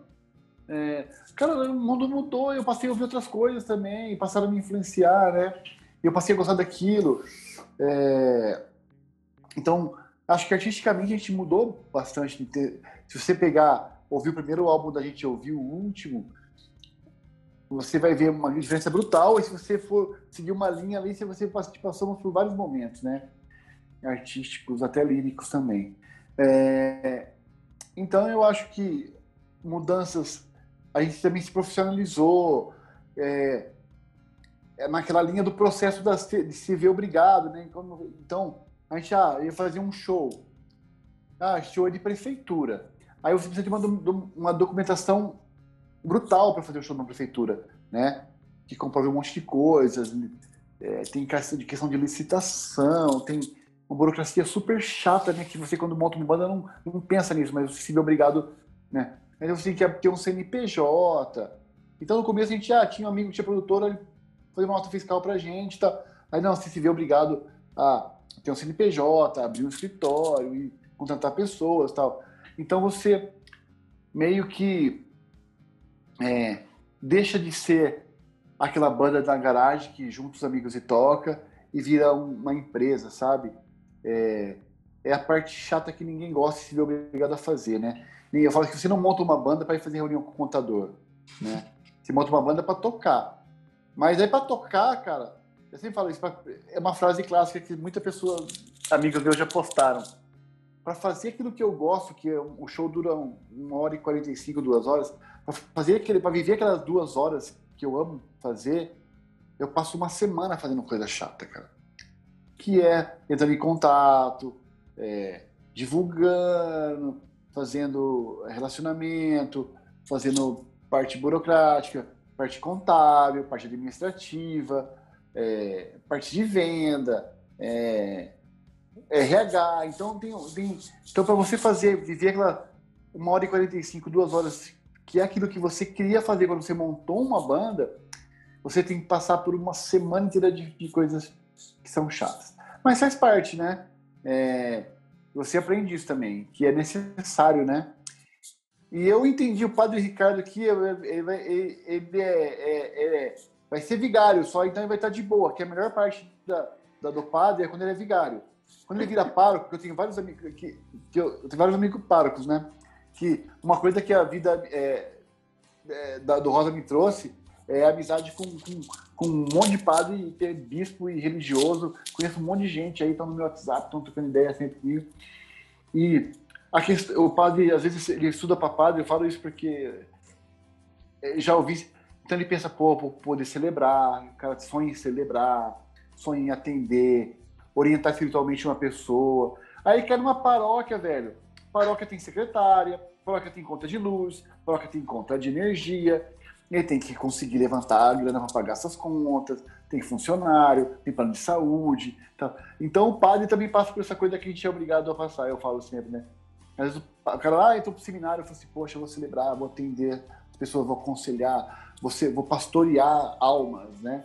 É, cara, o mundo mudou, eu passei a ouvir outras coisas também, passaram a me influenciar, né? Eu passei a gostar daquilo. É, então, acho que artisticamente a gente mudou bastante. Se você pegar, ouvir o primeiro álbum da gente, ouvir o último, você vai ver uma diferença brutal. E se você for seguir uma linha ali, você passamos por vários momentos, né? Artísticos, até líricos também. É, então eu acho que mudanças, a gente também se profissionalizou. É, é naquela linha do processo das, de se ver obrigado, né? Então, a gente ah, ia fazer um show. Ah, show é de prefeitura. Aí você precisa de uma, uma documentação brutal para fazer o show na prefeitura, né? Que comprova um monte de coisas, é, tem questão de licitação, tem uma burocracia super chata, né? Que você, quando monta uma banda, não, não pensa nisso, mas você se vê obrigado, né? Aí você tem que ter um CNPJ. Então, no começo, a gente ah, tinha um amigo que tinha produtora, fazer uma nota fiscal pra gente, tá? Aí, não, você se vê obrigado a ter um CNPJ, abrir um escritório e contratar pessoas tal. Então, você meio que é, deixa de ser aquela banda da garagem que junta os amigos e toca e vira uma empresa, sabe? É, é a parte chata que ninguém gosta de se ver obrigado a fazer, né? Eu falo que você não monta uma banda para ir fazer reunião com o contador, né? Você monta uma banda para tocar. Mas aí para tocar, cara, eu sempre falo isso, é uma frase clássica que muitas pessoas, amigos meus já postaram. Para fazer aquilo que eu gosto, que é o show dura uma hora e 45, duas horas, para fazer aquele, para viver aquelas duas horas que eu amo fazer, eu passo uma semana fazendo coisa chata, cara. Que é entrando em contato, é, divulgando, fazendo relacionamento, fazendo parte burocrática, parte contábil, parte administrativa, é, parte de venda, é, RH. Então, tem, tem então para você fazer, viver aquela uma hora e 45, duas horas que é aquilo que você queria fazer quando você montou uma banda, você tem que passar por uma semana inteira de, de coisas que são chatas. Mas faz parte, né? É, você aprende isso também, que é necessário, né? E eu entendi o Padre Ricardo aqui, ele, ele, ele é, é, é, vai ser vigário só, então ele vai estar de boa, que a melhor parte da, da, do padre é quando ele é vigário. Quando ele vira pároco, eu tenho vários amigos que, que eu, eu tenho vários amigos párocos, né? que uma coisa que a vida é, é, da, do Rosa me trouxe é amizade com, com, com, um monte de padre, que é bispo e religioso. Conheço um monte de gente aí, estão no meu WhatsApp, estão trocando ideia sempre comigo. E aqui, o padre, às vezes, ele estuda para padre, eu falo isso porque é, já ouvi. Então ele pensa, pô, poder celebrar, o cara sonha em celebrar, sonha em atender, orientar espiritualmente uma pessoa. Aí quer uma paróquia, velho paróquia tem secretária, paróquia tem conta de luz, paróquia tem conta de energia, ele tem que conseguir levantar a grana para pagar essas contas, tem funcionário, tem plano de saúde. Tá. Então o padre também passa por essa coisa que a gente é obrigado a passar, eu falo sempre, né? Às vezes o cara, ah, eu pro seminário, eu falo assim, poxa, eu vou celebrar, vou atender, as pessoas vão aconselhar, vou pastorear almas, né?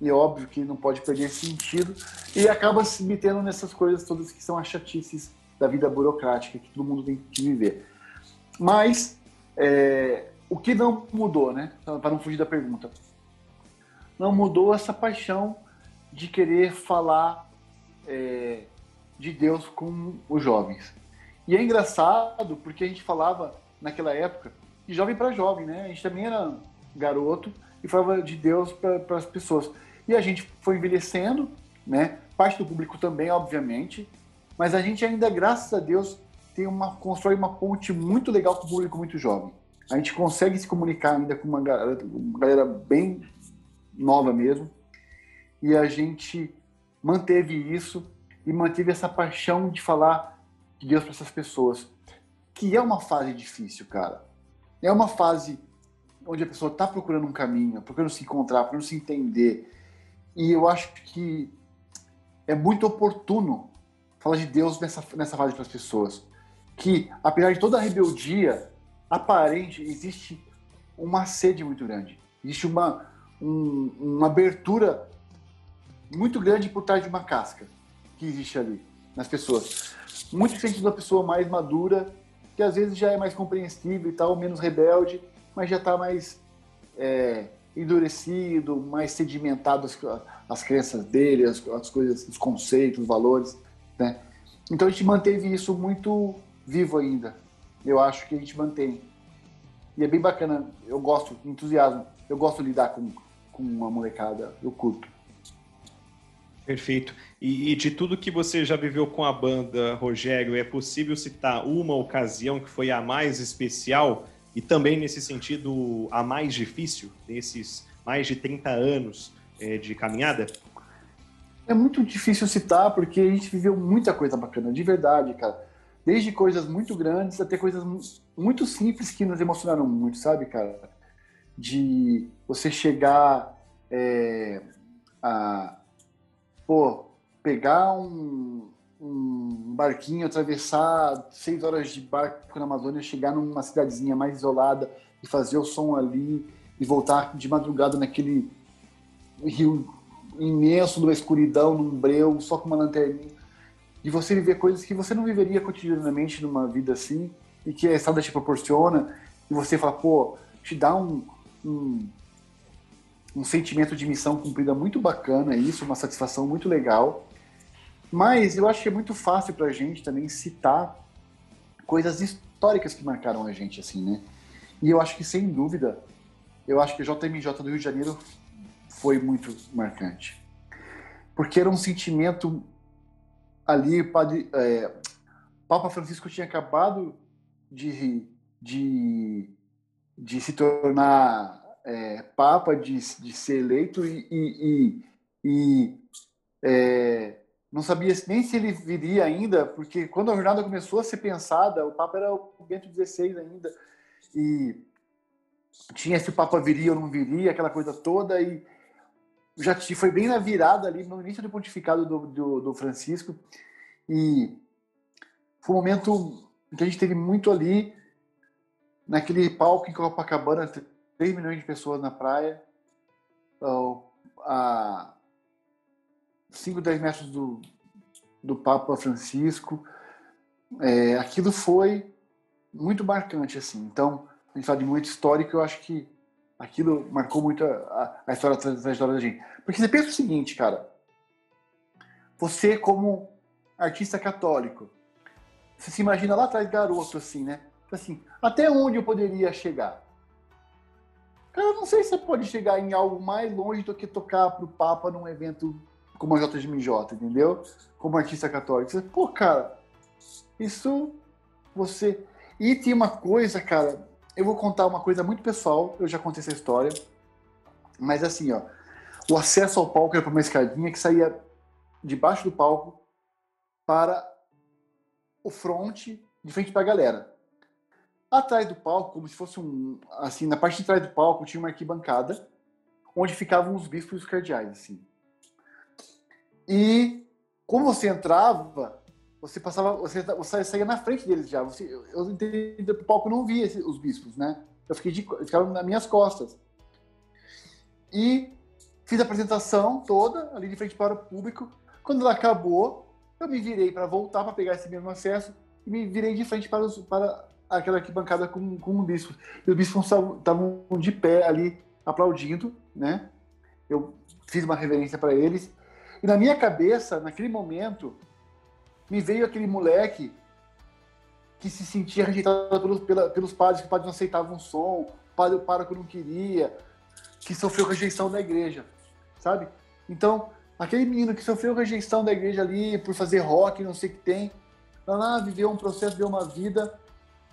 E é óbvio que não pode perder esse sentido e acaba se metendo nessas coisas todas que são as chatices da vida burocrática que todo mundo tem que viver. Mas é, o que não mudou, né? Para não fugir da pergunta, não mudou essa paixão de querer falar é, de Deus com os jovens. E é engraçado porque a gente falava naquela época de jovem para jovem, né? A gente também era garoto e falava de Deus para as pessoas. E a gente foi envelhecendo, né? Parte do público também, obviamente, mas a gente ainda, graças a Deus, tem uma constrói uma ponte muito legal com o público muito jovem. A gente consegue se comunicar ainda com uma galera, uma galera bem nova mesmo. E a gente manteve isso e manteve essa paixão de falar de Deus para essas pessoas. Que é uma fase difícil, cara. É uma fase onde a pessoa está procurando um caminho, procurando se encontrar, procurando se entender. E eu acho que é muito oportuno falar de Deus nessa, nessa fase para as pessoas. Que, apesar de toda a rebeldia aparente, existe uma sede muito grande. Existe uma, um, uma abertura muito grande por trás de uma casca que existe ali nas pessoas. Muito diferente da pessoa mais madura, que às vezes já é mais compreensível e tal, menos rebelde, mas já está mais é, endurecido, mais sedimentado as, as crenças dele, as, as coisas, os conceitos, os valores, né? Então a gente manteve isso muito vivo ainda. Eu acho que a gente mantém. E é bem bacana, eu gosto, entusiasmo, eu gosto de lidar com, com uma molecada, eu curto. Perfeito. E, e, de tudo que você já viveu com a banda, Rogério, é possível citar uma ocasião que foi a mais especial e também, nesse sentido, a mais difícil, nesses mais de 30 anos é, de caminhada? É muito difícil citar, porque a gente viveu muita coisa bacana, de verdade, cara. Desde coisas muito grandes até coisas muito simples que nos emocionaram muito, sabe, cara? De você chegar é, a pô, pegar um, um barquinho, atravessar seis horas de barco na Amazônia, chegar numa cidadezinha mais isolada e fazer o som ali e voltar de madrugada naquele rio imenso, numa escuridão, num breu, só com uma lanterninha. E você viver coisas que você não viveria cotidianamente numa vida assim e que a estrada te proporciona. E você fala, pô, te dá um, um um sentimento de missão cumprida muito bacana, isso, uma satisfação muito legal. Mas eu acho que é muito fácil para a gente também citar coisas históricas que marcaram a gente, assim, né? E eu acho que, sem dúvida, eu acho que a JMJ do Rio de Janeiro foi muito marcante. Porque era um sentimento ali, padre, é, Papa Francisco tinha acabado de, de, de se tornar é, Papa de, de ser eleito e, e, e, é, não sabia nem se ele viria ainda, porque quando a jornada começou a ser pensada, o Papa era o Bento XVI ainda, e tinha se o Papa viria ou não viria, aquela coisa toda, e já foi bem na virada ali, no início do pontificado do, do, do Francisco, e foi um momento que a gente teve muito ali, naquele palco em Copacabana, 3 milhões de pessoas na praia, a 5, 10 metros do, do Papa Francisco. É, aquilo foi muito marcante, assim. Então, a gente fala de momento histórico, eu acho que aquilo marcou muito a, a história, a da gente. Porque você pensa o seguinte, cara, você como artista católico, você se imagina lá atrás garoto, assim, né? Assim, até onde eu poderia chegar? Cara, eu não sei se você pode chegar em algo mais longe do que tocar pro Papa num evento como a JMJ, entendeu? Como artista católico. Você, pô, cara, isso você. E tem uma coisa, cara, eu vou contar uma coisa muito pessoal, eu já contei essa história, mas assim, ó, o acesso ao palco era por uma escadinha que saía debaixo do palco para o front, de frente para a galera. Atrás do palco, como se fosse um. Assim, na parte de trás do palco tinha uma arquibancada onde ficavam os bispos e os cardeais, assim. E como você entrava, você passava, você, você saía na frente deles já. Você, eu entendi o palco não via os bispos, né? Eu fiquei de, ficaram nas minhas costas. E fiz a apresentação toda ali de frente para o público. Quando ela acabou, eu me virei para voltar para pegar esse mesmo acesso e me virei de frente para, os, para aquela arquibancada com, com o bispo. E os bispos estavam de pé ali, aplaudindo, né? Eu fiz uma reverência para eles. E na minha cabeça, naquele momento, me veio aquele moleque que se sentia rejeitado pelos, pela, pelos padres, que os padres não aceitavam o som, o padre o pároco não queria, que sofreu rejeição da igreja, sabe? Então, aquele menino que sofreu rejeição da igreja ali por fazer rock, não sei o que tem, lá, viveu um processo, viveu uma vida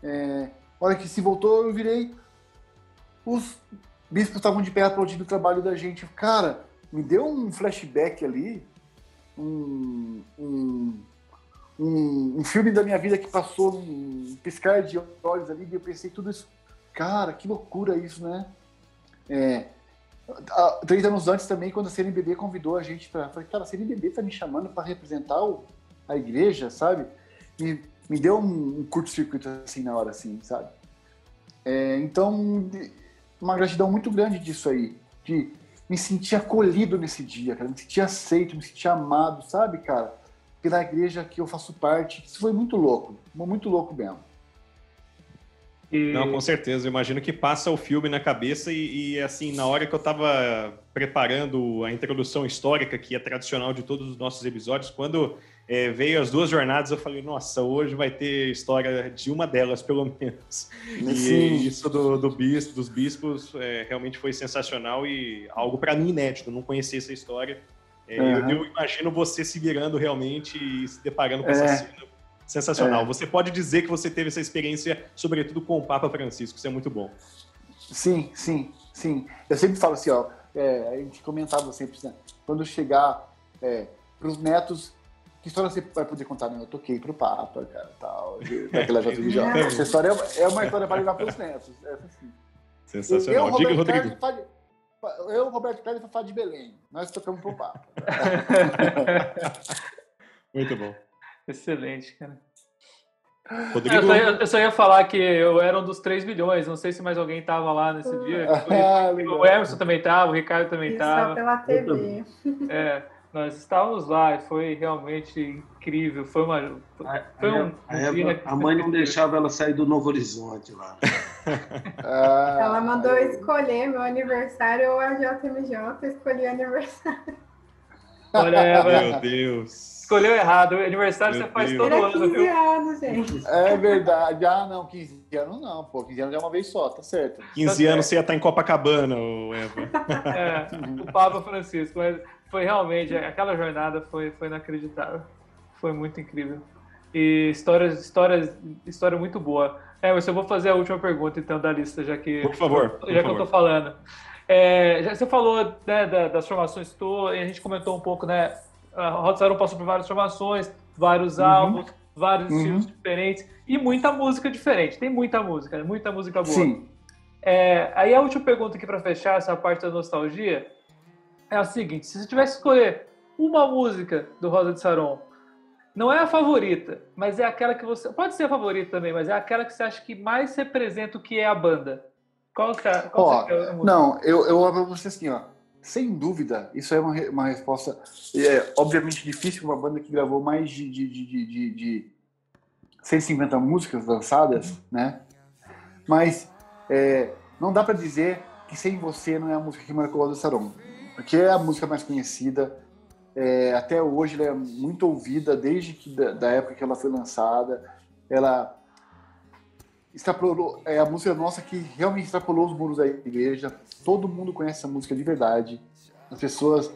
é, hora que se voltou, eu virei. Os bispos estavam de pé aplaudindo o trabalho da gente. Cara, me deu um flashback ali, um, um, um, um filme da minha vida que passou um piscar de olhos ali, e eu pensei tudo isso. Cara, que loucura isso, né? É, três anos antes também, quando a CNBB convidou a gente para. Falei, cara, a CNBB tá me chamando para representar o, a igreja, sabe? E me deu um, um curto-circuito assim na hora, assim, sabe? É, então, uma gratidão muito grande disso aí, de me sentir acolhido nesse dia, cara, me sentir aceito, me sentir amado, sabe, cara? Pela igreja que eu faço parte. Isso foi muito louco, muito louco mesmo. E... Não, com certeza. Eu imagino que passa o filme na cabeça e, e, assim, na hora que eu estava preparando a introdução histórica, que é tradicional de todos os nossos episódios, quando é, veio as duas jornadas, eu falei, nossa, hoje vai ter história de uma delas, pelo menos. E Sim. isso do, do bispo, dos bispos é, realmente foi sensacional e algo para mim inédito. Eu não conhecia essa história. É, uhum. eu, eu, imagino você se virando realmente e se deparando com essa é. cena Sensacional. É. Você pode dizer que você teve essa experiência, sobretudo com o Papa Francisco, isso é muito bom. Sim, sim, sim. Eu sempre falo assim, ó, é, a gente comentava sempre, né? quando chegar é, para os netos, que história você vai poder contar? Né? Eu toquei para o Papa, cara, tal, daquela JVJ. Essa história é, é uma história para levar para os netos. Sensacional. Eu, Diga, Rodrigo. Carlos, eu, Roberto Carlos e Fafá de Belém. Nós tocamos para o Papa. muito bom. Excelente, cara. Rodrigo... Eu, só ia, eu, só ia, falar que eu era um dos 3 milhões, não sei se mais alguém estava lá nesse dia. Ah, o Emerson também estava, o Ricardo também estava. pela TV. É, nós estávamos lá e foi realmente incrível. Foi uma. Foi a, um, a, Eva, a mãe não deixava ela sair do Novo Horizonte lá. Ah. ela mandou escolher meu aniversário ou a JMJ, eu escolhi o aniversário. Olha, Eva. Meu Deus escolheu errado. O aniversário Meu você faz Deus. todo Era ano, 15 viu? anos, gente. É verdade. Ah, não, 15 anos não, pô. 15 anos é uma vez só, tá certo. 15 tá anos você ia estar em Copacabana, Eva. É, o Papa Francisco. Mas foi realmente, aquela jornada foi, foi inacreditável. Foi muito incrível. E histórias, histórias, história muito boa. É, mas eu vou fazer a última pergunta, então, da lista, já que, por favor, por já favor. que eu tô falando. É, já, você falou né, das formações todas, e a gente comentou um pouco, né? a Saron passou por várias formações, vários uhum. álbuns, vários uhum. estilos diferentes e muita música diferente. Tem muita música, né? muita música boa. Sim. É, aí a última pergunta aqui para fechar essa parte da nostalgia é a seguinte: se você tivesse que escolher uma música do Rosa de Saron, não é a favorita, mas é aquela que você. Pode ser a favorita também, mas é aquela que você acha que mais representa o que é a banda. Qual que é, qual ó, que é a música? Não, eu, eu vou pra você assim, ó. Sem dúvida, isso é uma, uma resposta. É, obviamente difícil uma banda que gravou mais de, de, de, de, de 150 músicas lançadas, né? Mas é, não dá para dizer que Sem Você não é a música que marcou o Saron, porque é a música mais conhecida. É, até hoje ela é muito ouvida desde que da, da época que ela foi lançada. Ela extrapolou, é a música nossa que realmente extrapolou os muros da igreja. Todo mundo conhece essa música de verdade. As pessoas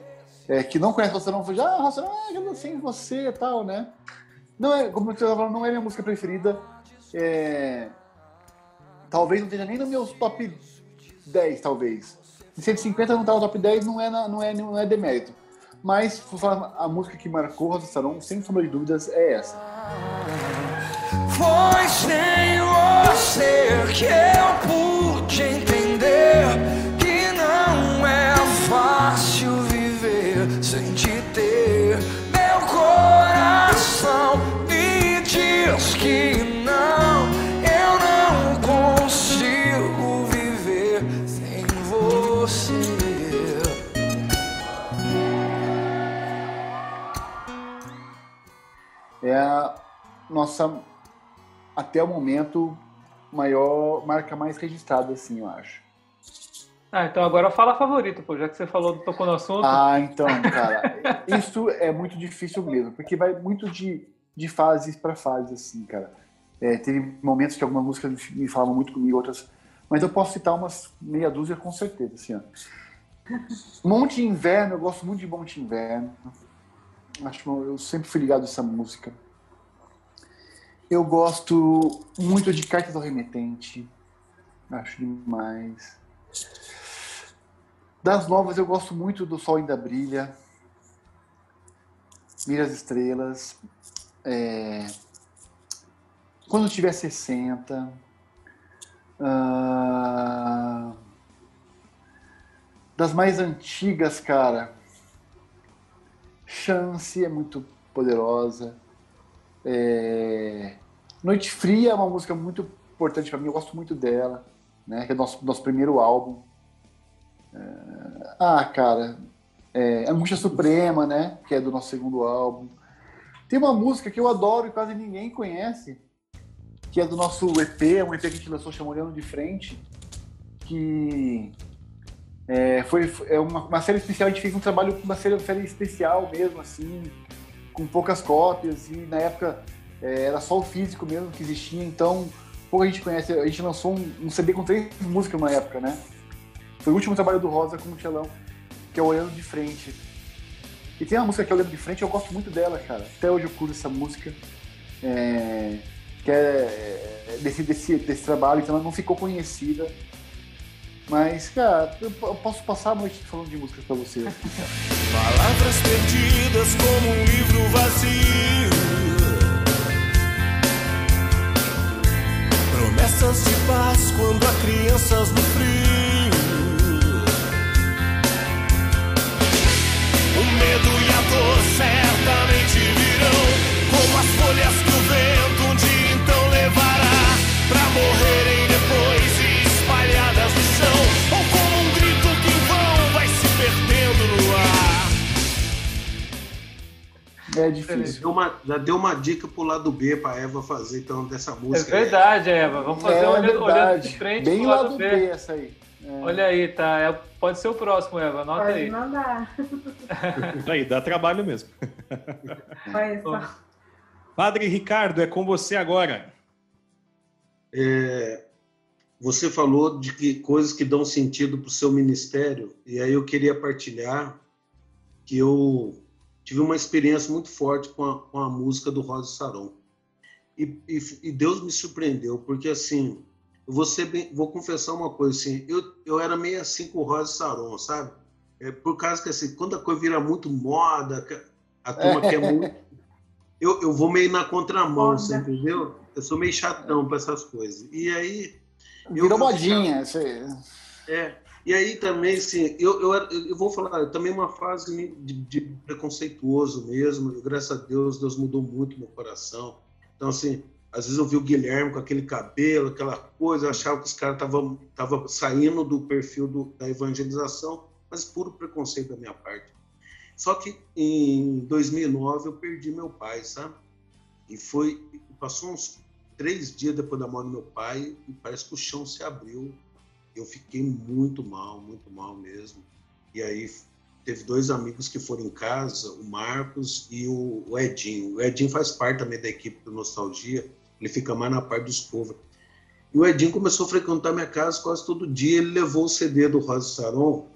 é, que não conhecem não falam, ah, Rossanão, ah, eu sei você e tal, né? Não é, como você estava falando, não é minha música preferida. É, talvez não esteja nem no meu top 10, talvez. De 150 não tá no top 10, não é, na, não é, não é demérito. Mas, a música que marcou Rosa Saron, sem sombra de dúvidas, é essa. Foi sem você que eu pude nossa até o momento, maior marca mais registrada, assim, eu acho. Ah, então agora fala a favorita, pô, já que você falou, tocou no assunto. Ah, então, cara, isso é muito difícil mesmo, porque vai muito de, de fases para fases, assim, cara. É, teve momentos que algumas músicas me falavam muito comigo, outras. Mas eu posso citar umas meia dúzia com certeza, assim, ó. Monte Inverno, eu gosto muito de Monte Inverno. Acho eu sempre fui ligado a essa música. Eu gosto muito de Cartas do Remetente. Acho demais. Das novas, eu gosto muito do Sol Ainda Brilha. Mira as Estrelas. É... Quando tiver 60. Uh... Das mais antigas, cara. Chance é muito poderosa. É... Noite Fria é uma música muito importante para mim, eu gosto muito dela, né? Que é nosso nosso primeiro álbum. É... Ah, cara, é... Angústia Suprema, né? Que é do nosso segundo álbum. Tem uma música que eu adoro e quase ninguém conhece, que é do nosso EP, um EP que a gente lançou chamado Olhando de Frente, que é, foi é uma, uma, série especial, a gente fez um trabalho uma série, série especial mesmo, assim, com poucas cópias, e na época é, era só o físico mesmo que existia, então pouca gente conhece. A gente lançou um, um CD com três músicas na época, né? Foi o último trabalho do Rosa com o Telão, que é Olhando de Frente. E tem uma música que é Olhando de Frente, eu gosto muito dela, cara. Até hoje eu curto essa música. É, que é, é desse, desse, desse trabalho, então ela não ficou conhecida. Mas, cara, eu posso passar a noite falando de músicas pra você. Palavras perdidas como um livro vazio. Promessas de paz quando há crianças no frio. O medo e a dor certamente virão como as folhas que o vento um dia então levará pra morrerem É difícil. Deu uma, já deu uma dica pro lado B pra Eva fazer então dessa música. É verdade, Eva. Vamos fazer é, olhando, olhando de frente Bem pro lado, lado B. B essa aí. É. Olha aí, tá? É, pode ser o próximo, Eva. Anota Pode aí. mandar. Aí, dá trabalho mesmo. Olha só. Padre Ricardo, é com você agora. É, você falou de que coisas que dão sentido para o seu ministério, e aí eu queria partilhar que eu tive uma experiência muito forte com a, com a música do Rosa Saron. E, e, e Deus me surpreendeu, porque assim, eu vou, bem, vou confessar uma coisa, assim, eu, eu era meio assim com o Rosa Saron, sabe? É, por causa que assim, quando a coisa vira muito moda, a turma quer muito. Eu, eu vou meio na contramão, Moda. você entendeu? Eu sou meio chatão para essas coisas. E aí. Virou eu modinha. isso aí. é. E aí também, assim, eu, eu, eu vou falar, também uma fase de, de preconceituoso mesmo, e graças a Deus, Deus mudou muito meu coração. Então, assim, às vezes eu vi o Guilherme com aquele cabelo, aquela coisa, eu achava que os caras estavam tava saindo do perfil do- da evangelização, mas puro preconceito da minha parte. Só que em 2009 eu perdi meu pai, sabe? E foi, passou uns três dias depois da morte do meu pai, e parece que o chão se abriu eu fiquei muito mal, muito mal mesmo. E aí teve dois amigos que foram em casa, o Marcos e o Edinho. O Edinho faz parte também da equipe do Nostalgia, ele fica mais na parte dos covers. E o Edinho começou a frequentar minha casa quase todo dia, ele levou o CD do Rosa Saron,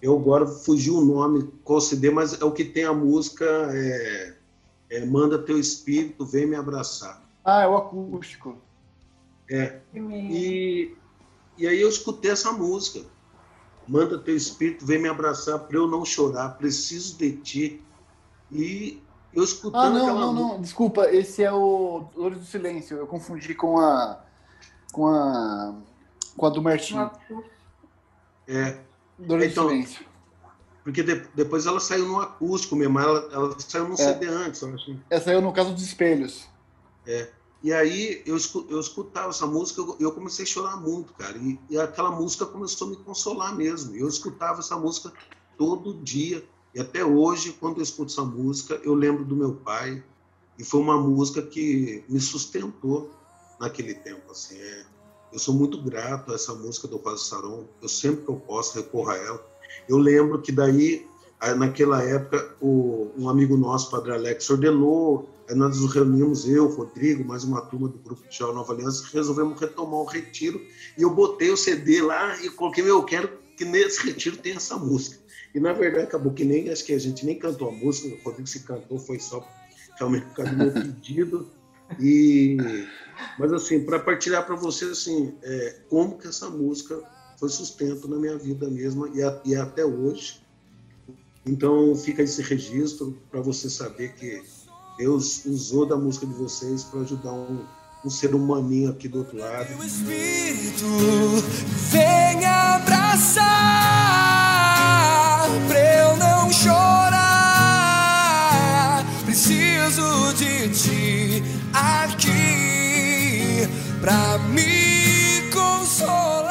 eu agora fugiu o nome, qual CD, mas é o que tem a música é, é Manda Teu Espírito, Vem Me Abraçar. Ah, é o acústico. É, e, e aí eu escutei essa música. Manda teu espírito, vem me abraçar para eu não chorar, preciso de ti. E eu escutando Ah, não, aquela não, música. não. Desculpa, esse é o Dores do Silêncio. Eu confundi com a. com a. com a do Martinho. É, Dores Então, do Silêncio. porque de- depois ela saiu no acústico mesmo, ela, ela saiu num CD antes, eu acho. Essa aí é no caso dos espelhos. E aí eu, eu escutava essa música eu comecei a chorar muito, cara. E, e aquela música começou a me consolar mesmo. Eu escutava essa música todo dia. E até hoje, quando eu escuto essa música, eu lembro do meu pai. E foi uma música que me sustentou naquele tempo. Assim, é. Eu sou muito grato a essa música do Rosa Saron. Eu sempre que eu posso recorro a ela. Eu lembro que daí, naquela época, o, um amigo nosso, Padre Alex, ordenou nós nos reunimos, eu, Rodrigo, mais uma turma do grupo de Nova Aliança, resolvemos retomar o retiro. E eu botei o CD lá e coloquei, meu, eu quero que nesse retiro tenha essa música. E na verdade acabou que nem, acho que a gente nem cantou a música, o Rodrigo se cantou, foi só realmente por causa do meu pedido. E, mas assim, para partilhar para você assim, é, como que essa música foi sustento na minha vida mesma e, a, e até hoje. Então fica esse registro para você saber que Deus usou da música de vocês para ajudar um, um ser humaninho aqui do outro lado. O Espírito vem abraçar pra eu não chorar. Preciso de ti aqui pra me consolar.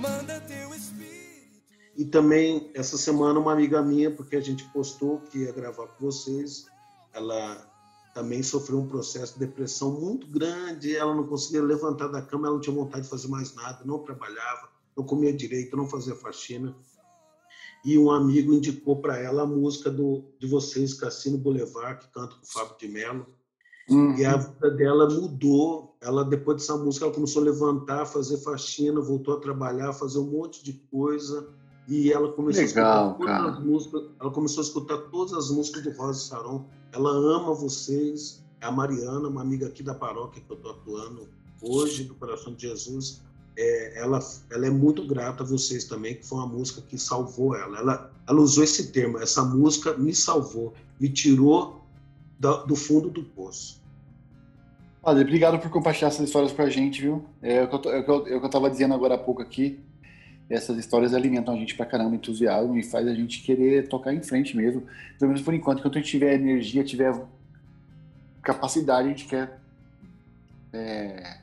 Manda teu Espírito. E também essa semana uma amiga minha, porque a gente postou que ia gravar com vocês, ela também sofreu um processo de depressão muito grande, ela não conseguia levantar da cama, ela não tinha vontade de fazer mais nada, não trabalhava, não comia direito, não fazia faxina. E um amigo indicou para ela a música do, de vocês, Cassino Boulevard, que canta com o Fábio de Mello. Uhum. E a vida dela mudou. Ela, depois dessa música, ela começou a levantar, fazer faxina, voltou a trabalhar, fazer um monte de coisa. E ela começou Legal, a escutar todas cara. as músicas. Ela começou a escutar todas as músicas do Rosa Saron. Ela ama vocês. É a Mariana, uma amiga aqui da paróquia que eu estou atuando hoje, do Coração de Jesus. É, ela, ela é muito grata a vocês também, que foi uma música que salvou ela. Ela, ela usou esse termo, essa música me salvou, me tirou do, do fundo do poço. Padre, obrigado por compartilhar essas histórias com a gente, viu? É o que eu, é o que eu estava dizendo agora há pouco aqui essas histórias alimentam a gente pra caramba, entusiasmo e faz a gente querer tocar em frente mesmo. Pelo menos por enquanto, enquanto a gente tiver energia, tiver capacidade, a gente quer é,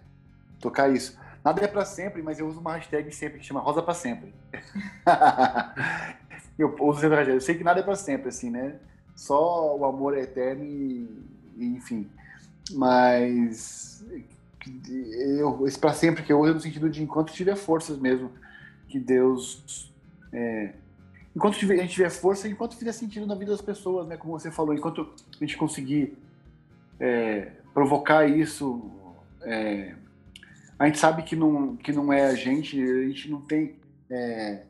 tocar isso. Nada é para sempre, mas eu uso uma hashtag sempre que chama Rosa para sempre. eu uso sempre Eu sei que nada é para sempre, assim, né? Só o amor é eterno e, e enfim. Mas eu, esse para sempre que eu uso no sentido de enquanto tiver forças mesmo que Deus. É, enquanto a gente tiver força, enquanto fizer sentido na vida das pessoas, né? Como você falou, enquanto a gente conseguir é, provocar isso, é, a gente sabe que não, que não é a gente, a gente não tem é,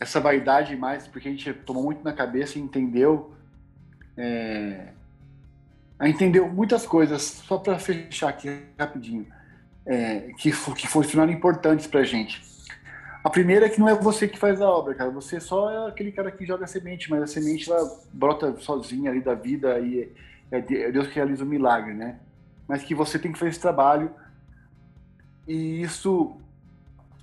essa vaidade mais, porque a gente tomou muito na cabeça e entendeu. É, a entendeu muitas coisas, só para fechar aqui rapidinho, é, que, que tornaram importantes para a gente. A primeira é que não é você que faz a obra, cara. Você só é aquele cara que joga a semente, mas a semente ela brota sozinha ali da vida e é, é Deus que realiza o milagre, né? Mas que você tem que fazer esse trabalho. E isso.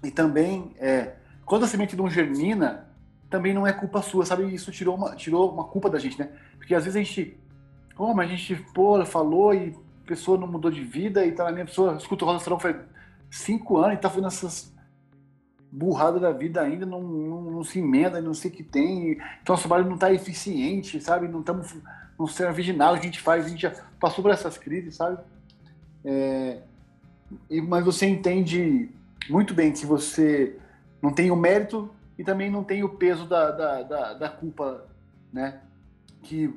E também, é, quando a semente não germina, também não é culpa sua, sabe? Isso tirou uma, tirou uma culpa da gente, né? Porque às vezes a gente. Pô, mas a gente, pô, falou e a pessoa não mudou de vida e tá na minha pessoa, escuta o Rosa Sarão faz cinco anos e tá fazendo essas burrada da vida ainda, não, não, não se emenda, não sei o que tem. Então o trabalho não está eficiente, sabe? Não estamos não sendo original, a gente faz, a gente já passou por essas crises, sabe? É, e, mas você entende muito bem que você não tem o mérito e também não tem o peso da, da, da, da culpa, né? Que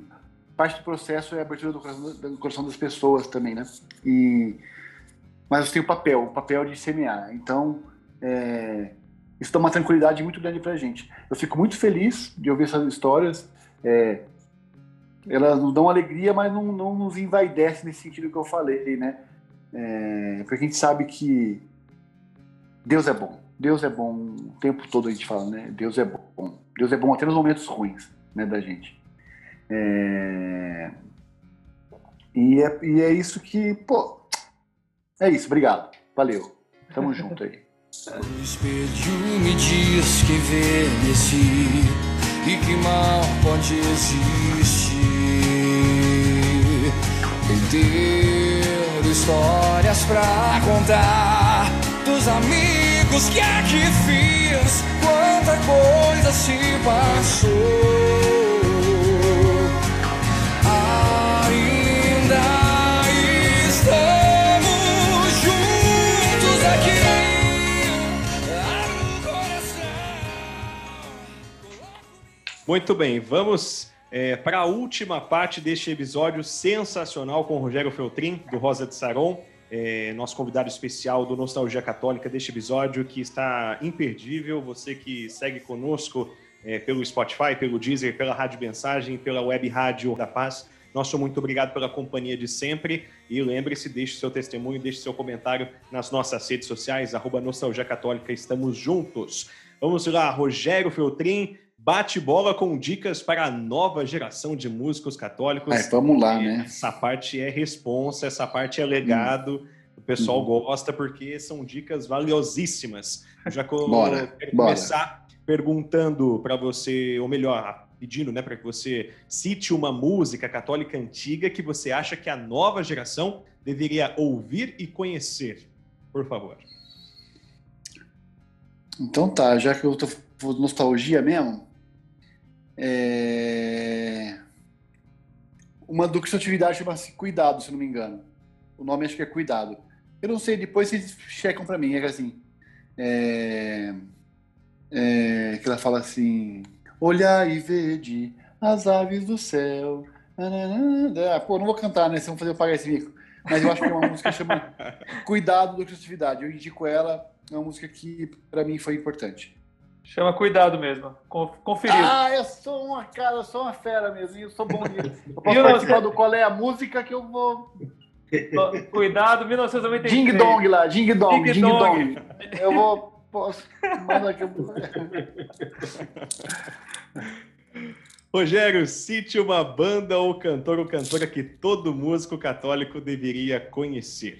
parte do processo é a abertura do coração, do coração das pessoas também, né? E, mas você tem o papel, o papel de semear. Então, é, isso dá uma tranquilidade muito grande para a gente. Eu fico muito feliz de ouvir essas histórias. É, elas nos dão alegria, mas não, não nos envaidece nesse sentido que eu falei, né? É, porque a gente sabe que Deus é bom. Deus é bom o tempo todo a gente fala, né? Deus é bom. Deus é bom até nos momentos ruins, né, da gente. É... E, é, e é isso que, pô, é isso. Obrigado. Valeu. Tamo junto aí. O espelho me diz que envelheci e que mal pode existir. Ter histórias pra contar dos amigos que aqui fiz, quanta coisa se passou. Muito bem, vamos é, para a última parte deste episódio sensacional com o Rogério Feltrin, do Rosa de Saron, é, nosso convidado especial do Nostalgia Católica deste episódio, que está imperdível. Você que segue conosco é, pelo Spotify, pelo Deezer, pela Rádio Mensagem, pela Web Rádio da Paz, Nosso muito obrigado pela companhia de sempre e lembre-se, deixe seu testemunho, deixe seu comentário nas nossas redes sociais, arroba Nostalgia Católica, estamos juntos. Vamos lá, Rogério Feltrin, bate bola com dicas para a nova geração de músicos católicos. É, vamos lá, né? Essa parte é responsa, essa parte é legado. Hum. O pessoal uhum. gosta porque são dicas valiosíssimas. já bora, quero começar perguntando para você, ou melhor, pedindo né, para que você cite uma música católica antiga que você acha que a nova geração deveria ouvir e conhecer. Por favor. Então tá, já que eu tô nostalgia mesmo, é... uma do atividade chama-se Cuidado, se não me engano. O nome acho que é Cuidado. Eu não sei, depois vocês checam para mim, é assim. É... É... que ela fala assim: Olhar e vede as aves do céu. Ah, pô, não vou cantar, né? Se vão fazer eu pagar esse mico. Mas eu acho que é uma música que chama Cuidado do Cristividade. Eu indico ela, é uma música que para mim foi importante. Chama Cuidado mesmo. Conferido. Ah, eu sou uma cara, eu sou uma fera mesmo. Eu sou bom nisso. Eu posso participar do qual é a música que eu vou. Cuidado, 1993. Ding Dong lá, Ding Dong, Ding, Ding Dong. Dong. Eu vou. Posso. Manda aqui. Rogério, cite uma banda ou cantor ou cantora que todo músico católico deveria conhecer.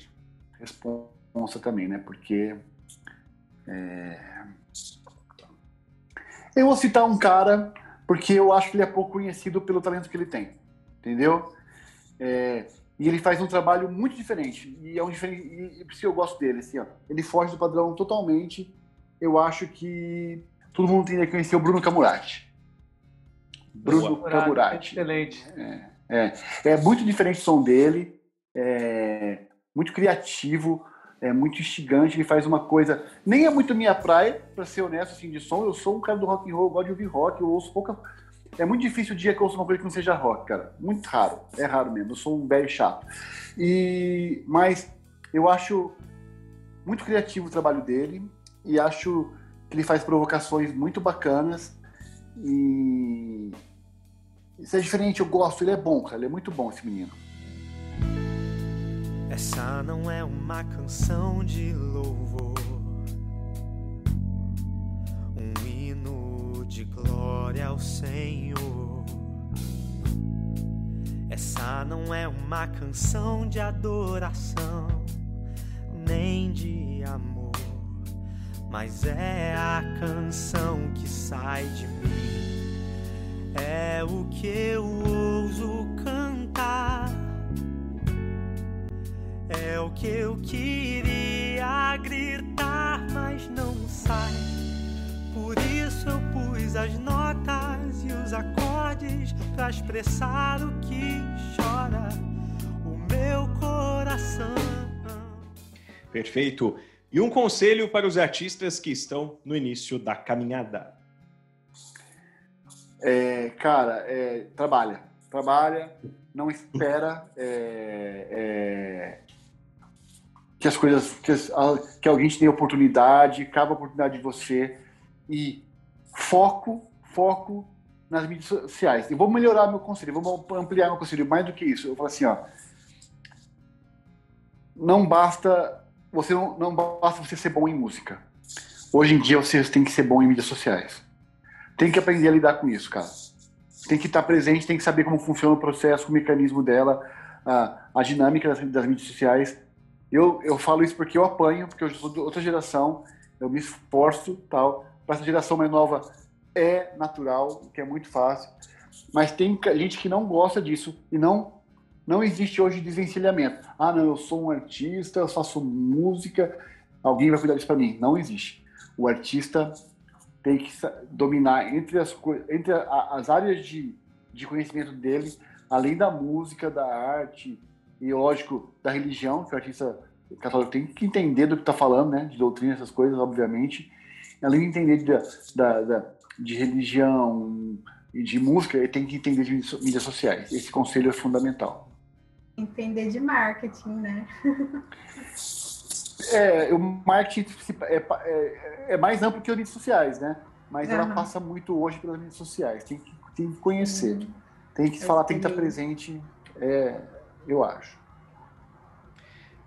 Responsa também, né? Porque. É... Eu vou citar um cara porque eu acho que ele é pouco conhecido pelo talento que ele tem. Entendeu? É... E ele faz um trabalho muito diferente. E é um diferente. E por isso eu gosto dele. Assim, ó. Ele foge do padrão totalmente. Eu acho que todo mundo tem que conhecer o Bruno Camurati. Bruno Boa. Camurati. Excelente. É, é, é, muito diferente o som dele, é muito criativo, é muito instigante. Ele faz uma coisa. Nem é muito minha praia, para ser honesto, assim, de som. Eu sou um cara do rock and roll, eu gosto de ouvir rock, eu ouço pouca. É muito difícil o dia que eu ouço uma coisa que não seja rock, cara. Muito raro. É raro mesmo. Eu sou um velho chato. E, mas eu acho muito criativo o trabalho dele e acho que ele faz provocações muito bacanas e isso é diferente, eu gosto, ele é bom, cara, ele é muito bom esse menino. Essa não é uma canção de louvor, um hino de glória ao Senhor. Essa não é uma canção de adoração, nem de amor mas é a canção que sai de mim. É o que eu ouso cantar. É o que eu queria gritar, mas não sai. Por isso eu pus as notas e os acordes para expressar o que chora o meu coração. Perfeito. E um conselho para os artistas que estão no início da caminhada. É, cara, é, trabalha. Trabalha, não espera é, é que as coisas. Que, as, que alguém te dê oportunidade, cabe a oportunidade de você. E foco, foco nas mídias sociais. E vou melhorar meu conselho, vou ampliar meu conselho mais do que isso. Eu falo assim, ó. Não basta você não, não basta você ser bom em música. Hoje em dia você tem que ser bom em mídias sociais. Tem que aprender a lidar com isso, cara. Tem que estar presente, tem que saber como funciona o processo, o mecanismo dela, a, a dinâmica das, das mídias sociais. Eu, eu falo isso porque eu apanho, porque eu sou de outra geração, eu me esforço, tal. Para essa geração mais nova é natural, que é muito fácil. Mas tem gente que não gosta disso e não não existe hoje desvencilhamento. Ah, não, eu sou um artista, eu faço música, alguém vai cuidar disso para mim. Não existe. O artista tem que dominar entre as, entre as áreas de, de conhecimento dele, além da música, da arte e, lógico, da religião, que o artista católico tem que entender do que está falando, né? De doutrina, essas coisas, obviamente. Além de entender de, da, da, de religião e de música, ele tem que entender de mídias sociais. Esse conselho é fundamental. Entender de marketing, né? é, o marketing é, é, é, mais amplo que as redes sociais, né? Mas uhum. ela passa muito hoje pelas redes sociais. Tem que, tem que conhecer. Uhum. Tem que falar, tem que estar presente. É, eu acho.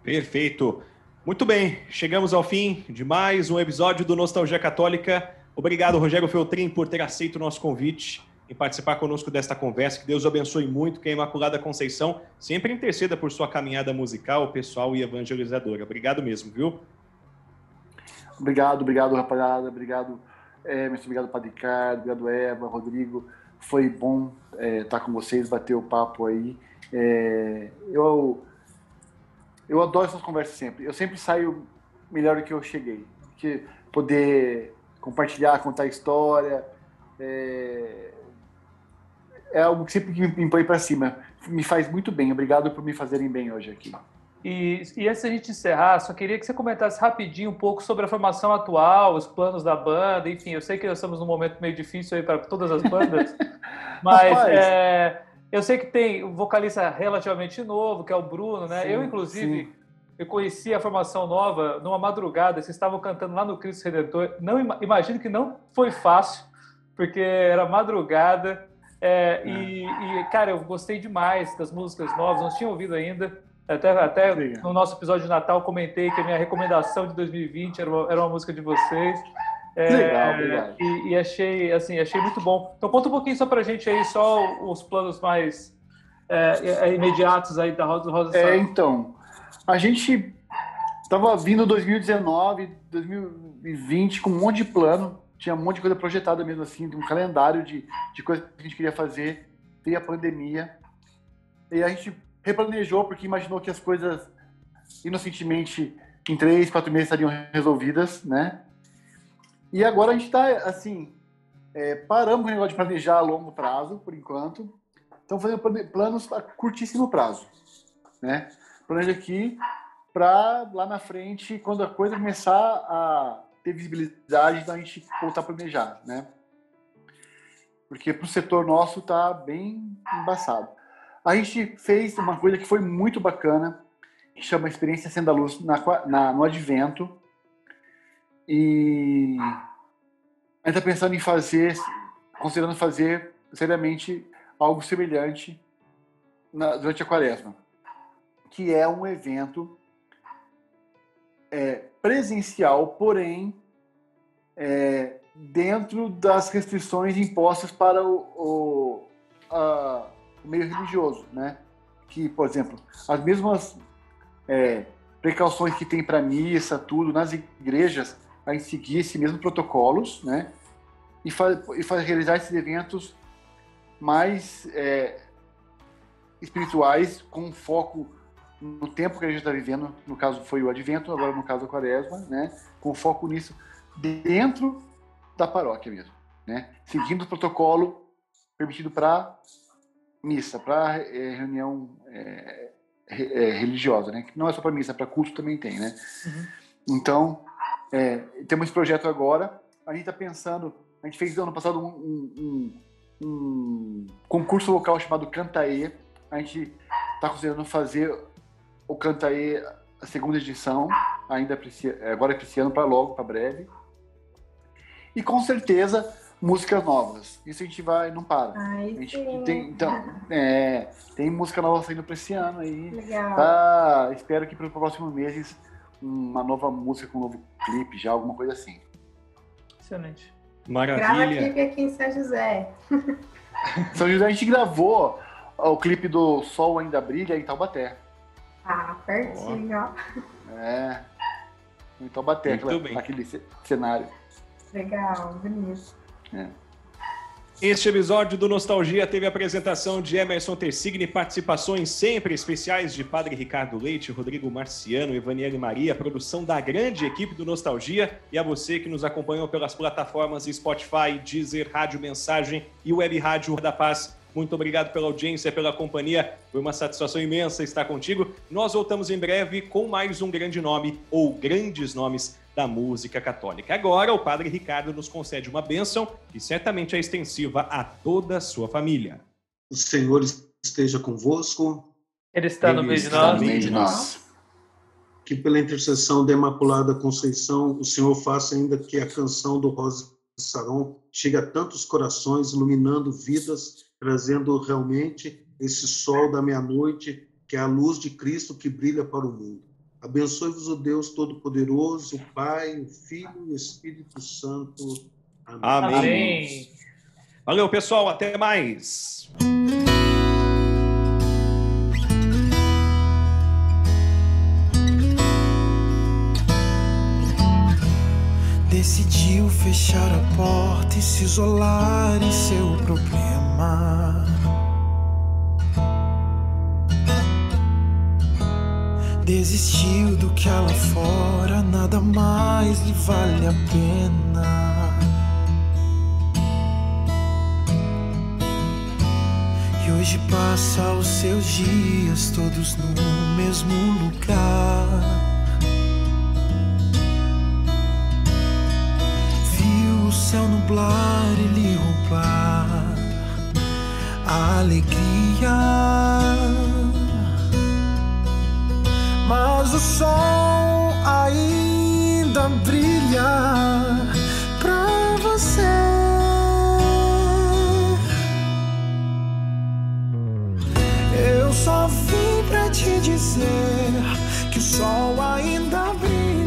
Perfeito. Muito bem, chegamos ao fim de mais um episódio do Nostalgia Católica. Obrigado, Rogério Feltrin, por ter aceito o nosso convite e participar conosco desta conversa. Que Deus abençoe muito, que a Imaculada Conceição sempre interceda por sua caminhada musical, pessoal e evangelizadora. Obrigado mesmo, viu? Obrigado, obrigado, rapaziada. Obrigado, Emerson. Obrigado, Padre Ricardo. Obrigado, Eva, Rodrigo. Foi bom é, estar com vocês, bater o papo aí. É, eu, eu adoro essas conversas sempre. Eu sempre saio melhor do que eu cheguei. Que poder compartilhar, contar história. É, é algo que sempre me põe para cima. Me faz muito bem. Obrigado por me fazerem bem hoje aqui. E, e antes da gente encerrar, só queria que você comentasse rapidinho um pouco sobre a formação atual, os planos da banda, enfim, eu sei que nós estamos num momento meio difícil aí para todas as bandas, mas é, eu sei que tem um vocalista relativamente novo, que é o Bruno, né? Sim, eu, inclusive, sim. eu conheci a formação nova numa madrugada, vocês estavam cantando lá no Cristo Redentor, não imagino que não foi fácil, porque era madrugada, é, é. E, e, cara, eu gostei demais das músicas novas, não tinha ouvido ainda, até, até no nosso episódio de Natal comentei que a minha recomendação de 2020 era uma, era uma música de vocês. É, Legal, obrigado. E, e, achei, assim, achei muito bom. Então conta um pouquinho só pra gente aí, só os planos mais é, é imediatos aí da Rosa Rosa É, então, a gente tava vindo 2019, 2020 com um monte de plano, tinha um monte de coisa projetada mesmo assim, um calendário de, de coisas que a gente queria fazer, veio a pandemia, e a gente replanejou porque imaginou que as coisas inocentemente em três, quatro meses estariam resolvidas, né? E agora a gente está assim, é, paramos o negócio de planejar a longo prazo, por enquanto. Estamos fazendo planos a curtíssimo prazo, né? Planeja aqui para lá na frente, quando a coisa começar a ter visibilidade, então a gente voltar a planejar, né? Porque para o setor nosso está bem embaçado. A gente fez uma coisa que foi muito bacana, que chama Experiência Sendo a Luz na, na, no Advento. E a gente está pensando em fazer, considerando fazer seriamente algo semelhante na, durante a quaresma, que é um evento é, presencial, porém é, dentro das restrições impostas para o, o a, meio religioso, né? Que, por exemplo, as mesmas é, precauções que tem para missa, tudo, nas igrejas, gente seguir esses mesmos protocolos, né? E, faz, e faz, realizar esses eventos mais é, espirituais, com foco no tempo que a gente está vivendo, no caso foi o Advento, agora no caso a Quaresma, né? Com foco nisso dentro da paróquia mesmo, né? Seguindo o protocolo permitido para missa, para é, reunião é, é, religiosa, né? Não é só para missa, é para culto também tem, né? Uhum. Então, é, temos esse projeto agora. A gente está pensando, a gente fez no ano passado um, um, um, um concurso local chamado Cantaê. A gente está considerando fazer o Cantaê a segunda edição, ainda agora para esse ano, para logo, para breve. E com certeza músicas novas. Isso a gente vai, não para. Ai, a gente sim. tem, então, é, tem música nova saindo para esse ano aí. Legal. Tá, espero que para os próximos meses uma nova música com um novo clipe, já alguma coisa assim. Excelente. Maravilha. Grava clipe aqui em São José. São José a gente gravou o clipe do Sol Ainda Brilha em Taubaté. Ah, pertinho, ó. É. Em Taubaté, aquela, aquele cenário. Legal, bonito. É. Este episódio do Nostalgia teve a apresentação de Emerson Tersigni, participações sempre especiais de Padre Ricardo Leite, Rodrigo Marciano, Evaniele Maria, produção da grande equipe do Nostalgia e a você que nos acompanhou pelas plataformas Spotify, Deezer, Rádio Mensagem e Web Rádio da Paz. Muito obrigado pela audiência, pela companhia. Foi uma satisfação imensa estar contigo. Nós voltamos em breve com mais um grande nome ou grandes nomes da música católica. Agora, o Padre Ricardo nos concede uma bênção que certamente é extensiva a toda a sua família. O Senhor esteja convosco. Ele está Ele no meio de nós. meio de nós. Que pela intercessão da Imaculada Conceição, o Senhor faça ainda que a canção do Rosa Saron chegue a tantos corações, iluminando vidas trazendo realmente esse sol da meia-noite, que é a luz de Cristo que brilha para o mundo. Abençoe-vos o Deus Todo-Poderoso, o Pai, o Filho e o Espírito Santo. Amém. Amém. Valeu, pessoal. Até mais. Decidiu fechar a porta e se isolar em seu problema. Desistiu do que há lá fora, nada mais lhe vale a pena. E hoje passa os seus dias todos no mesmo lugar. Viu o céu nublar e lhe roubar a alegria mas o sol ainda brilha pra você. Eu só vim pra te dizer que o sol ainda brilha.